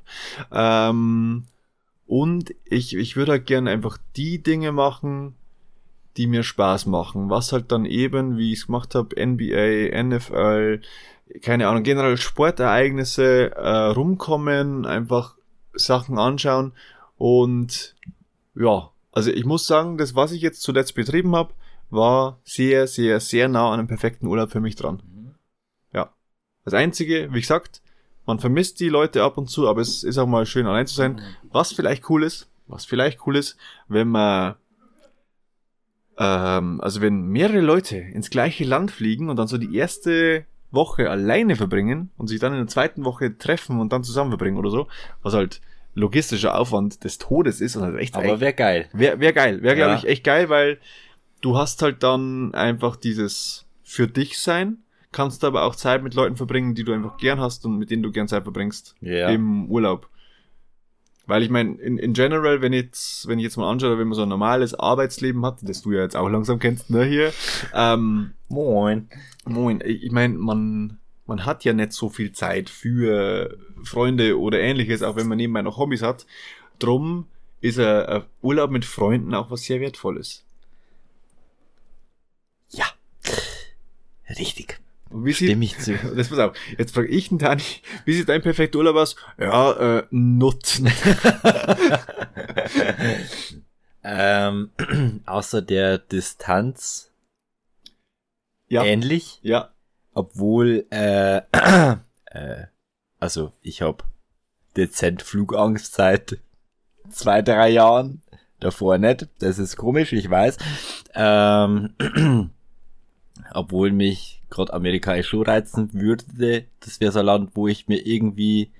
Ähm, und ich, ich würde halt gerne einfach die Dinge machen, die mir Spaß machen. Was halt dann eben, wie ich es gemacht habe, NBA, NFL, keine Ahnung, generell Sportereignisse äh, rumkommen, einfach Sachen anschauen und ja, also ich muss sagen, das, was ich jetzt zuletzt betrieben habe, war sehr, sehr, sehr nah an einem perfekten Urlaub für mich dran. Ja. Das Einzige, wie gesagt, man vermisst die Leute ab und zu, aber es ist auch mal schön allein zu sein. Was vielleicht cool ist, was vielleicht cool ist, wenn man ähm, also wenn mehrere Leute ins gleiche Land fliegen und dann so die erste Woche alleine verbringen und sich dann in der zweiten Woche treffen und dann zusammen verbringen oder so, was halt logistischer Aufwand des Todes ist und halt echt Aber wäre geil. Wäre wär geil. Wäre, glaube Ja. ich, echt geil, weil du hast halt dann einfach dieses für dich sein, kannst aber auch Zeit mit Leuten verbringen, die du einfach gern hast und mit denen du gern Zeit verbringst Ja. im Urlaub. Weil ich meine, in, in general, wenn jetzt, wenn ich jetzt mal anschaue, wenn man so ein normales Arbeitsleben hat, das du ja jetzt auch langsam kennst, ne, hier, ähm, Moin. Moin, ich meine, man, man hat ja nicht so viel Zeit für Freunde oder ähnliches, auch wenn man nebenbei noch Hobbys hat. Drum ist ein, ein Urlaub mit Freunden auch was sehr Wertvolles. Ja. Richtig. Wie sieht, Stimme ich zu. das pass auf, jetzt frage ich den Dani, wie sieht dein perfekter Urlaub aus? Ja, äh, nutzen. ähm, außer der Distanz Ja, ähnlich, ja, obwohl, äh, äh, also ich habe dezent Flugangst seit zwei, drei Jahren. Davor nicht. Das ist komisch, ich weiß. Ähm, obwohl mich gerade Amerika schon reizen würde. Das wäre so ein Land, wo ich mir irgendwie,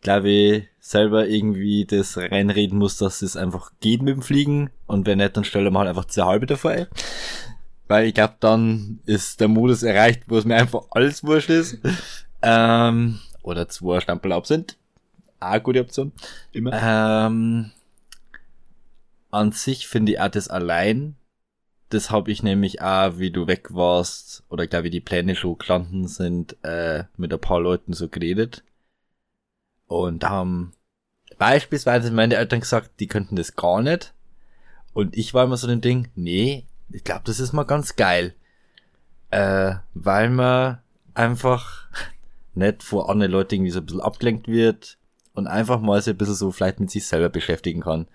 glaube ich, selber irgendwie das reinreden muss, dass es einfach geht mit dem Fliegen. Und wenn nicht, dann stelle mal halt einfach zur halbe davor. ein. Weil ich glaube, dann ist der Modus erreicht, wo es mir einfach alles wurscht ist. Ähm, oder zwei Stempel ab sind. Eine gute Option. immer. Ähm, an sich finde ich auch das allein. Das habe ich nämlich auch, wie du weg warst, oder glaube ich, die Pläne schon gestanden sind, äh, mit ein paar Leuten so geredet. Und haben beispielsweise meine Eltern gesagt, die könnten das gar nicht. Und ich war immer so ein Ding, nee, ich glaube, das ist mal ganz geil. Äh, weil man einfach nicht vor anderen Leuten irgendwie so ein bisschen abgelenkt wird und einfach mal so ein bisschen so vielleicht mit sich selber beschäftigen kann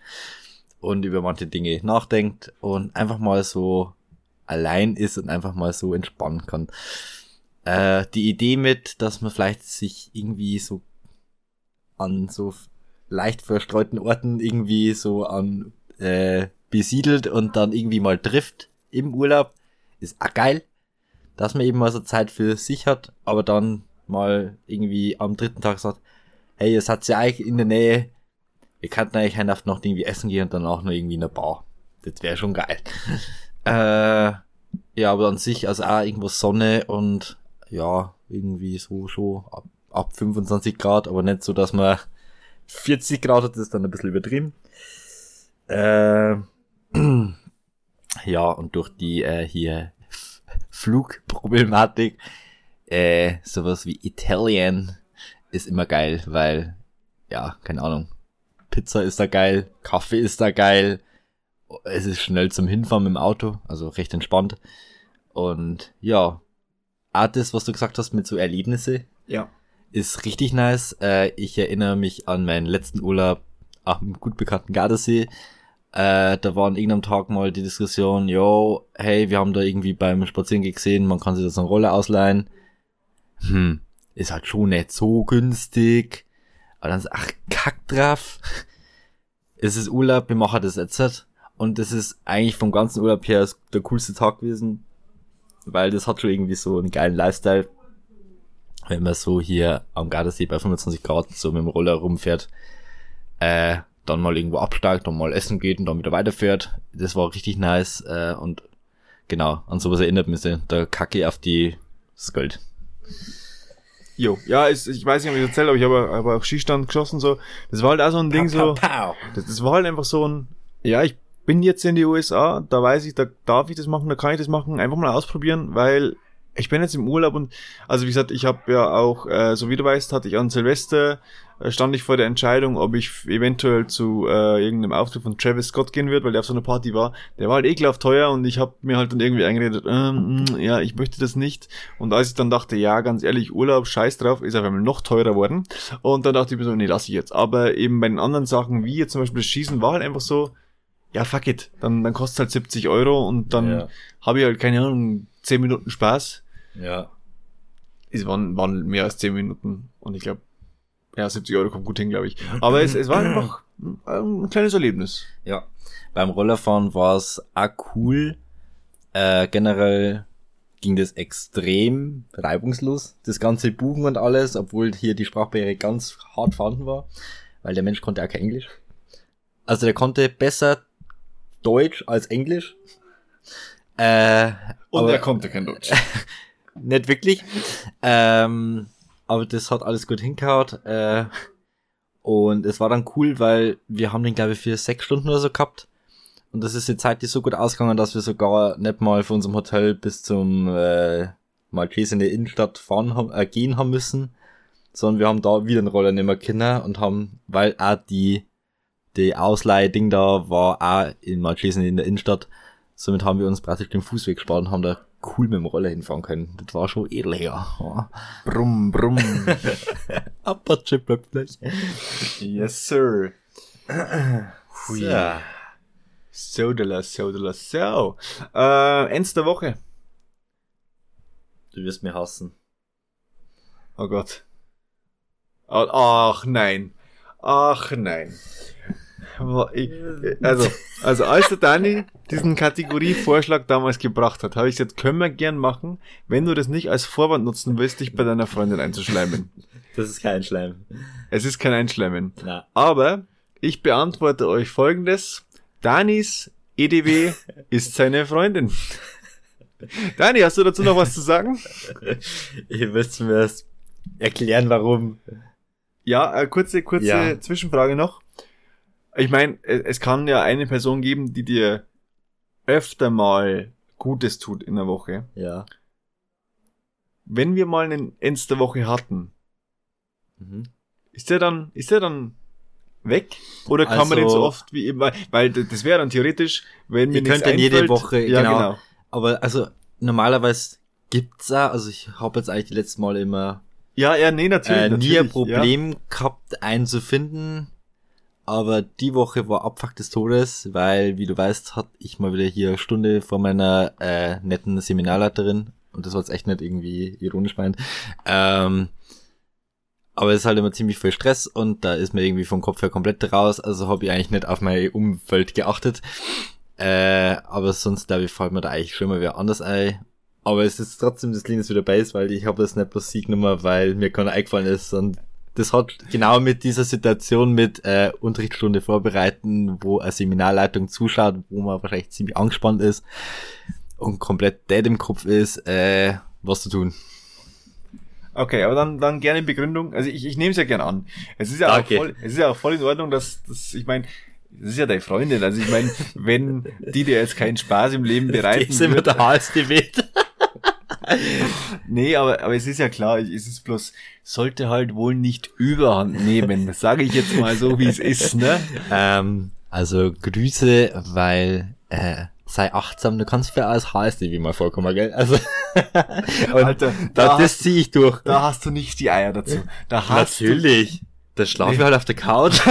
und über manche Dinge nachdenkt und einfach mal so allein ist und einfach mal so entspannen kann. Äh, die Idee mit, dass man vielleicht sich irgendwie so an so leicht verstreuten Orten irgendwie so an äh, besiedelt und dann irgendwie mal trifft im Urlaub, ist auch geil, dass man eben mal so Zeit für sich hat, aber dann mal irgendwie am dritten Tag sagt, hey, es hat ja eigentlich in der Nähe, wir könnten eigentlich eine Nacht noch irgendwie essen gehen und danach noch irgendwie in der Bar. Das wäre schon geil. äh, ja, aber an sich, also auch irgendwo Sonne und ja, irgendwie so schon ab, ab 25 Grad, aber nicht so, dass man 40 Grad hat, das ist dann ein bisschen übertrieben. Äh, ja, und durch die äh, hier Flugproblematik äh, sowas wie Italian ist immer geil, weil, ja, keine Ahnung. Pizza ist da geil, Kaffee ist da geil. Es ist schnell zum Hinfahren mit dem Auto, also recht entspannt. Und ja, auch das, was du gesagt hast mit so Erlebnisse, Ja. ist richtig nice. Äh, ich erinnere mich an meinen letzten Urlaub am gut bekannten Gardasee. Äh, da war an irgendeinem Tag mal die Diskussion, yo, hey, wir haben da irgendwie beim Spazierengehen gesehen, man kann sich das eine Rolle ausleihen. Hm, ist halt schon nicht so günstig. Aber dann ist, ach, kack drauf. Es ist Urlaub, wir machen das jetzt. Und das ist eigentlich vom ganzen Urlaub her der coolste Tag gewesen. Weil das hat schon irgendwie so einen geilen Lifestyle wenn man so hier am Gardasee bei 25 Grad so mit dem Roller rumfährt, äh, dann mal irgendwo absteigt, dann mal essen geht und dann wieder weiterfährt. Das war richtig nice äh, und genau, an sowas erinnert mich. Da kacke auf die das. Jo, ja, ist, ich weiß nicht, ob ich erzählt, aber ich habe aber auch Skistand geschossen, so. Das war halt auch so ein Ding, so. Das, das war halt einfach so ein, ja, ich bin jetzt in die USA, da weiß ich, da darf ich das machen, da kann ich das machen, einfach mal ausprobieren, weil ich bin jetzt im Urlaub und, also wie gesagt, ich habe ja auch, äh, so wie du weißt, hatte ich an Silvester, äh, stand ich vor der Entscheidung, ob ich eventuell zu äh, irgendeinem Auftritt von Travis Scott gehen würde, weil der auf so einer Party war. Der war halt ekelhaft teuer und ich habe mir halt dann irgendwie eingeredet, ähm, mh, ja, ich möchte das nicht. Und als ich dann dachte, ja, ganz ehrlich, Urlaub, scheiß drauf, ist auf einmal noch teurer worden. Und dann dachte ich mir so, nee, lass ich jetzt. Aber eben bei den anderen Sachen, wie jetzt zum Beispiel das Schießen, war halt einfach so, ja, fuck it, dann, dann kostet halt 70 Euro und dann Ja. habe ich halt, keine Ahnung, 10 Minuten Spaß. Ja. Es waren, waren mehr als 10 Minuten und ich glaube, ja, 70 Euro kommt gut hin, glaube ich. Aber es, es war einfach ein kleines Erlebnis. Ja. Beim Rollerfahren war es auch cool. Äh, generell ging das extrem reibungslos. Das ganze Buchen und alles, obwohl hier die Sprachbarriere ganz hart vorhanden war, weil der Mensch konnte auch kein Englisch. Also der konnte besser Deutsch als Englisch. Äh, Und aber er konnte kein Deutsch. nicht wirklich. Ähm, aber das hat alles gut hingehaut. Äh, und es war dann cool, weil wir haben den, glaube ich, für sechs Stunden oder so gehabt. Und das ist die Zeit, die so gut ausgegangen, dass wir sogar nicht mal von unserem Hotel bis zum äh, Maltese in die Innenstadt fahren haben, äh, gehen haben müssen. Sondern wir haben da wieder einen Roller nehmen können und haben, weil auch die, die Ausleihding da war auch in Maltese in der Innenstadt. Somit haben wir uns praktisch den Fußweg gespart und haben da cool mit dem Roller hinfahren können. Das war schon edel, ja. brumm, brumm. Apache plötzlich. yes, sir. Hui. Ja. So, de la, so, de la, so. Äh, Ends der Woche. Du wirst mir hassen. Oh Gott. Ach nein. Ach nein. Also, also als der Dani diesen Kategorievorschlag damals gebracht hat, habe ich gesagt, können wir gern machen, wenn du das nicht als Vorwand nutzen willst, dich bei deiner Freundin einzuschleimen. Das ist kein Schleim. Es ist kein Einschleimen. Na. Aber ich beantworte euch folgendes. Danis EDW ist seine Freundin. Dani, hast du dazu noch was zu sagen? Ihr müsst mir das erklären, warum. Ja, äh, kurze, kurze Ja. Zwischenfrage noch. Ich meine, äh, es kann ja eine Person geben, die dir öfter mal Gutes tut in der Woche. Ja. Wenn wir mal einen Ends der Woche hatten, Mhm. ist der dann, ist der dann weg? Oder kann man Also- den so oft wie eben, weil, weil das wäre dann theoretisch, wenn mir Ihr nichts könnt dann jede Woche, ja, genau. genau. Aber also normalerweise gibt's auch, also ich habe jetzt eigentlich die letzten Mal immer Ja, ja, nee, natürlich. äh, nie natürlich, ein Problem gehabt, einen zu finden. Aber die Woche war Abfuck des Todes, weil, wie du weißt, hatte ich mal wieder hier eine Stunde vor meiner äh, netten Seminarleiterin. Und das war jetzt echt nicht irgendwie ironisch meint. Ähm, aber es ist halt immer ziemlich viel Stress und da ist mir irgendwie vom Kopf her komplett raus. Also habe ich eigentlich nicht auf mein Umfeld geachtet. Äh, aber sonst, glaube ich, fällt mir da eigentlich schon mal wieder anders ein. Aber es ist trotzdem das Linus wieder Base, weil ich habe das nicht bloß Sieg genommen, weil mir keiner eingefallen ist. Und das hat genau mit dieser Situation mit äh, Unterrichtsstunde vorbereiten, wo eine Seminarleitung zuschaut, wo man wahrscheinlich ziemlich angespannt ist und komplett dead im Kopf ist, äh, was zu tun. Okay, aber dann, dann gerne Begründung. Also ich, ich nehme es ja gern an. Es ist ja auch voll, es ist ja auch voll in Ordnung, dass, dass ich meine, das ist ja deine Freundin. Also ich meine, wenn die dir jetzt keinen Spaß im Leben bereiten ist immer wird, der weht. Nee, aber, aber es ist ja klar, es ist bloß, sollte halt wohl nicht überhand nehmen. Sage ich jetzt mal so, wie es ist, ne? Ähm, also Grüße, weil äh, sei achtsam, du kannst für alles HSDW mal vorkommen, gell? Also Alter, da, da, das ziehe ich durch. da hast du nicht die Eier dazu. Da hast Natürlich. Da schlafe ich halt auf der Couch.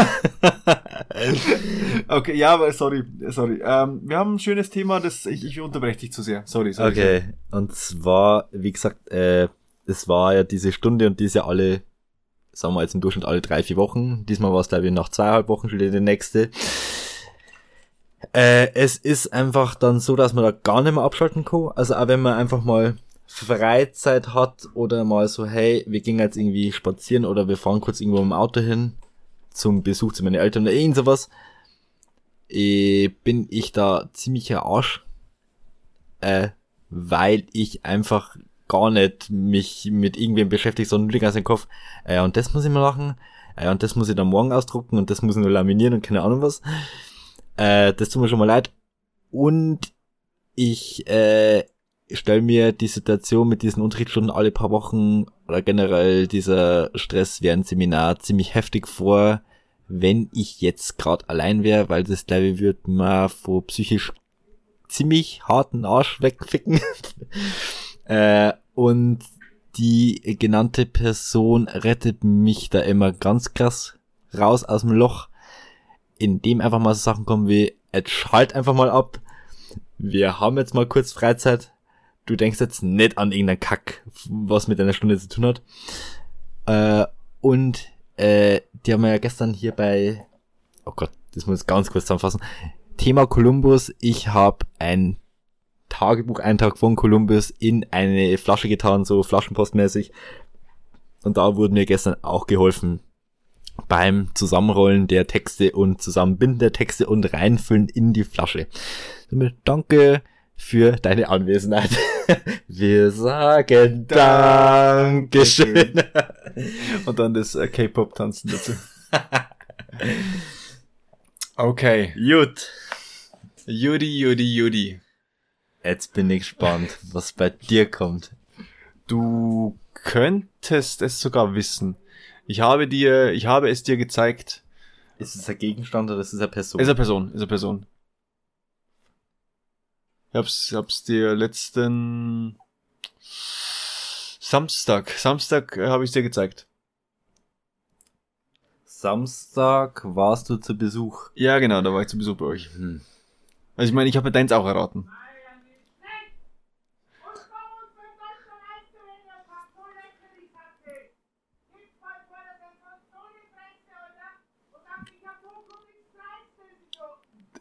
Okay, ja, aber sorry, sorry. Ähm, wir haben ein schönes Thema, das ich, ich unterbreche dich zu sehr. Sorry, sorry. Okay, und zwar, wie gesagt, äh, es war ja diese Stunde und die ist ja alle, sagen wir jetzt im Durchschnitt alle drei, vier Wochen. Diesmal war es, glaube ich, nach zweieinhalb Wochen schon die nächste. Äh, es ist einfach dann so, dass man da gar nicht mehr abschalten kann. Also auch wenn man einfach mal Freizeit hat oder mal so, hey, wir gehen jetzt irgendwie spazieren oder wir fahren kurz irgendwo im Auto hin zum Besuch zu meinen Eltern oder irgend sowas, äh, bin ich da ziemlicher Arsch, äh, weil ich einfach gar nicht mich mit irgendwem beschäftige, sondern nur die ganze Kopf, äh, und das muss ich mal machen, äh, und das muss ich dann morgen ausdrucken und das muss ich nur laminieren und keine Ahnung was. Äh, das tut mir schon mal leid. Und ich äh, stelle mir die Situation mit diesen Unterrichtsstunden alle paar Wochen oder generell dieser Stress während Seminar ziemlich heftig vor, wenn ich jetzt gerade allein wäre, weil das glaube ich wird mal vor psychisch ziemlich harten Arsch wegficken. äh, und die genannte Person rettet mich da immer ganz krass raus aus dem Loch, indem einfach mal so Sachen kommen wie, jetzt schalt einfach mal ab. Wir haben jetzt mal kurz Freizeit. Du denkst jetzt nicht an irgendeinen Kack, was mit einer Stunde zu tun hat. Äh, und äh, die haben wir ja gestern hier bei, oh Gott, das muss ich ganz kurz zusammenfassen. Thema Kolumbus. Ich habe ein Tagebucheintrag von Kolumbus in eine Flasche getan, so flaschenpostmäßig. Und da wurde mir gestern auch geholfen beim Zusammenrollen der Texte und Zusammenbinden der Texte und reinfüllen in die Flasche. Danke für deine Anwesenheit. Wir sagen Dankeschön. Und dann das äh, K-Pop-Tanzen dazu. Okay. Gut. Judy, Judy, Judy. Jetzt bin ich gespannt, was bei dir kommt. Du könntest es sogar wissen. Ich habe dir, ich habe es dir gezeigt. Ist es ein Gegenstand oder ist es eine Person? Ist eine Person, ist eine Person. Ich hab's, hab's dir letzten Samstag, Samstag äh, habe ich dir gezeigt. Samstag warst du zu Besuch. Ja, genau, da war ich zu Besuch bei euch. Hm. Also ich meine, ich habe deins auch erraten.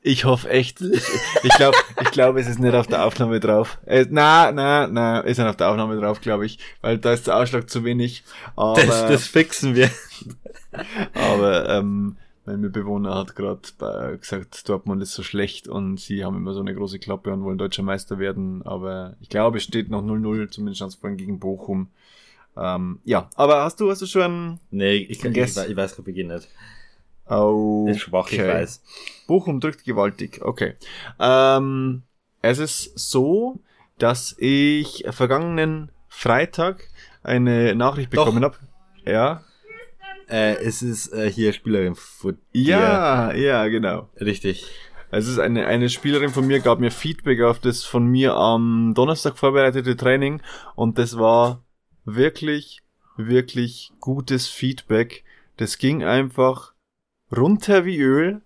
Ich hoffe echt. Ich, ich glaube, ich glaube, es ist nicht auf der Aufnahme drauf. Äh, na, na, na, ist nicht auf der Aufnahme drauf, glaube ich, weil da ist der Ausschlag zu wenig. Aber, Das, das fixen wir. aber ähm, mein Mitbewohner hat gerade gesagt, Dortmund ist so schlecht und sie haben immer so eine große Klappe und wollen deutscher Meister werden. Aber ich glaube, es steht noch 0-0, zumindest es vorhin gegen Bochum. Ähm, ja, aber hast du, hast du schon Nee, ich, ich, Guess. ich, ich weiß gerade Beginn nicht. Oh, Ist schwach, ich weiß. Bochum drückt gewaltig. Okay. Ähm, es ist so, dass ich vergangenen Freitag eine Nachricht bekommen habe. Ja. Äh, es ist äh, hier Spielerin von. Ja, ja, genau. Richtig. Es ist eine, eine Spielerin von mir, gab mir Feedback auf das von mir am Donnerstag vorbereitete Training und das war wirklich, wirklich gutes Feedback. Das ging einfach runter wie Öl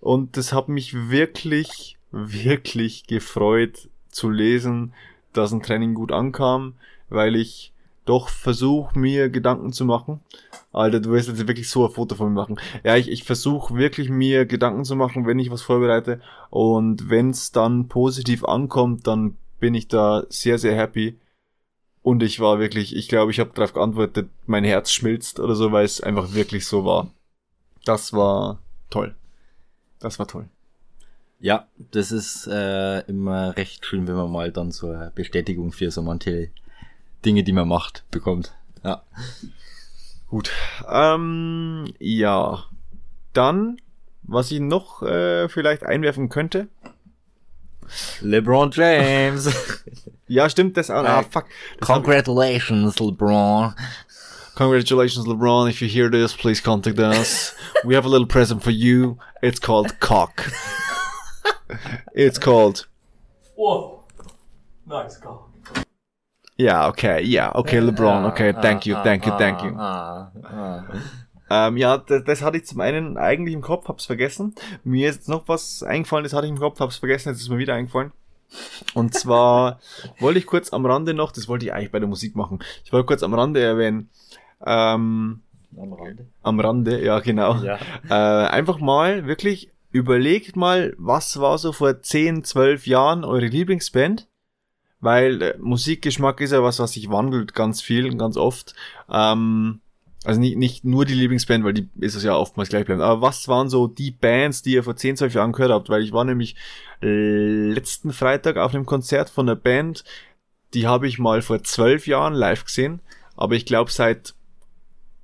und das hat mich wirklich, wirklich gefreut zu lesen, dass ein Training gut ankam, weil ich doch versuche mir Gedanken zu machen. Alter, du willst jetzt wirklich so ein Foto von mir machen. Ja, ich, ich versuche wirklich mir Gedanken zu machen, wenn ich was vorbereite. Und wenn es dann positiv ankommt, dann bin ich da sehr, sehr happy. Und ich war wirklich, ich glaube, ich habe darauf geantwortet, mein Herz schmilzt oder so, weil es einfach wirklich so war. Das war toll. Das war toll. Ja, das ist äh, immer recht schön, wenn man mal dann so eine Bestätigung für so manche Dinge, die man macht, bekommt. Ja. Gut. Ähm, ja. Dann, was ich noch äh, vielleicht einwerfen könnte, LeBron James. Ja, stimmt, das auch. Ah, fuck. Das Congratulations, LeBron. Congratulations, LeBron. If you hear this, please contact us. We have a little present for you. It's called cock. It's called. Whoa. Nice call. Ja, okay, ja, okay, LeBron. Okay, thank you, thank you, thank you. Ähm, ja, das, das hatte ich zum einen eigentlich im Kopf, hab's vergessen. Mir ist jetzt noch was eingefallen, das hatte ich im Kopf, hab's vergessen, jetzt ist mir wieder eingefallen. Und zwar wollte ich kurz am Rande noch, das wollte ich eigentlich bei der Musik machen. Ich wollte kurz am Rande erwähnen, ähm, am Rande, ja genau. Ja. Äh, einfach mal wirklich überlegt mal, was war so vor 10, 12 Jahren eure Lieblingsband? Weil äh, Musikgeschmack ist ja was, was sich wandelt ganz viel, ganz oft. Ähm, also nicht, nicht nur die Lieblingsband, weil die ist es ja oftmals gleich bleiben. Aber was waren so die Bands, die ihr vor 10, 12 Jahren gehört habt? Weil ich war nämlich letzten Freitag auf einem Konzert von einer Band, die habe ich mal vor 12 Jahren live gesehen. Aber ich glaube seit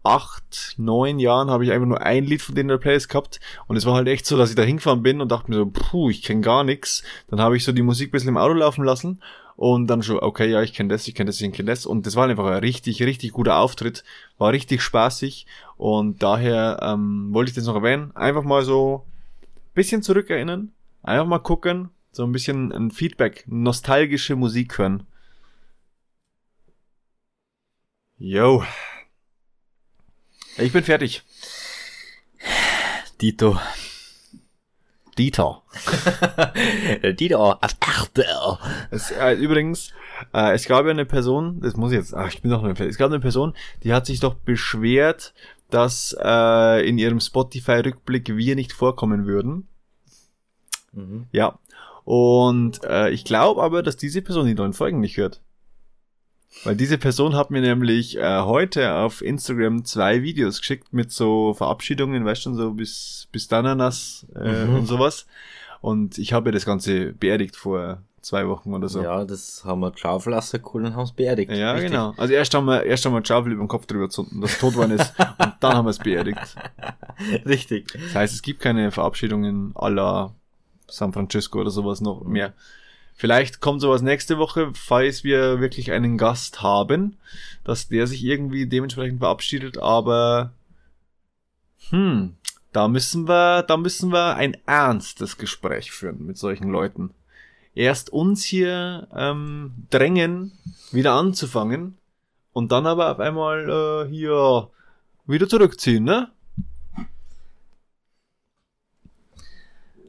acht, neun Jahren habe ich einfach nur ein Lied von denen in der Playlist gehabt und es war halt echt so, dass ich da hingefahren bin und dachte mir so, puh, ich kenne gar nix. Dann habe ich so die Musik ein bisschen im Auto laufen lassen und dann schon, okay, ja, ich kenne das, ich kenne das, ich kenne das und das war einfach ein richtig, richtig guter Auftritt, war richtig spaßig und daher ähm, wollte ich das noch erwähnen, einfach mal so ein bisschen zurückerinnern, einfach mal gucken, so ein bisschen ein Feedback, nostalgische Musik hören. Yo. Ich bin fertig. Dito. Dieter. Dito. Achtel. Es, äh, übrigens, äh, es gab ja eine Person, das muss ich jetzt, ach, ich bin noch nicht fertig. Es gab eine Person, die hat sich doch beschwert, dass äh, in ihrem Spotify-Rückblick wir nicht vorkommen würden. Mhm. Ja. Und äh, ich glaube aber, dass diese Person die neuen Folgen nicht hört. Weil diese Person hat mir nämlich äh, heute auf Instagram zwei Videos geschickt mit so Verabschiedungen, weißt du, so bis, bis Dananas äh, Mhm. und sowas. Und ich habe das Ganze beerdigt vor zwei Wochen oder so. Ja, das haben wir lassen cool und haben es beerdigt. Ja, Richtig. genau. Also erst haben wir, erst haben wir einen Schaufel über den Kopf drüber gezogen, dass es tot worden ist. und dann haben wir es beerdigt. Richtig. Das heißt, es gibt keine Verabschiedungen à la San Francisco oder sowas noch mehr. Vielleicht kommt sowas nächste Woche, falls wir wirklich einen Gast haben, dass der sich irgendwie dementsprechend verabschiedet, aber hm, da müssen wir, da müssen wir ein ernstes Gespräch führen mit solchen Leuten. Erst uns hier ähm, drängen, wieder anzufangen und dann aber auf einmal äh, hier wieder zurückziehen, ne?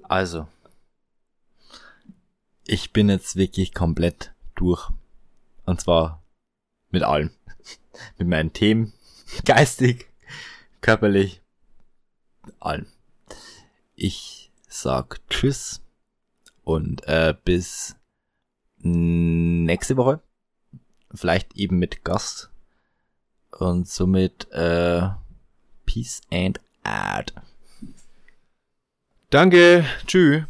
Also. Ich bin jetzt wirklich komplett durch. Und zwar mit allem. mit meinen Themen. Geistig, körperlich, allem. Ich sag Tschüss und äh, bis nächste Woche. Vielleicht eben mit Gast. Und somit äh, Peace and Art. Danke, tschüss.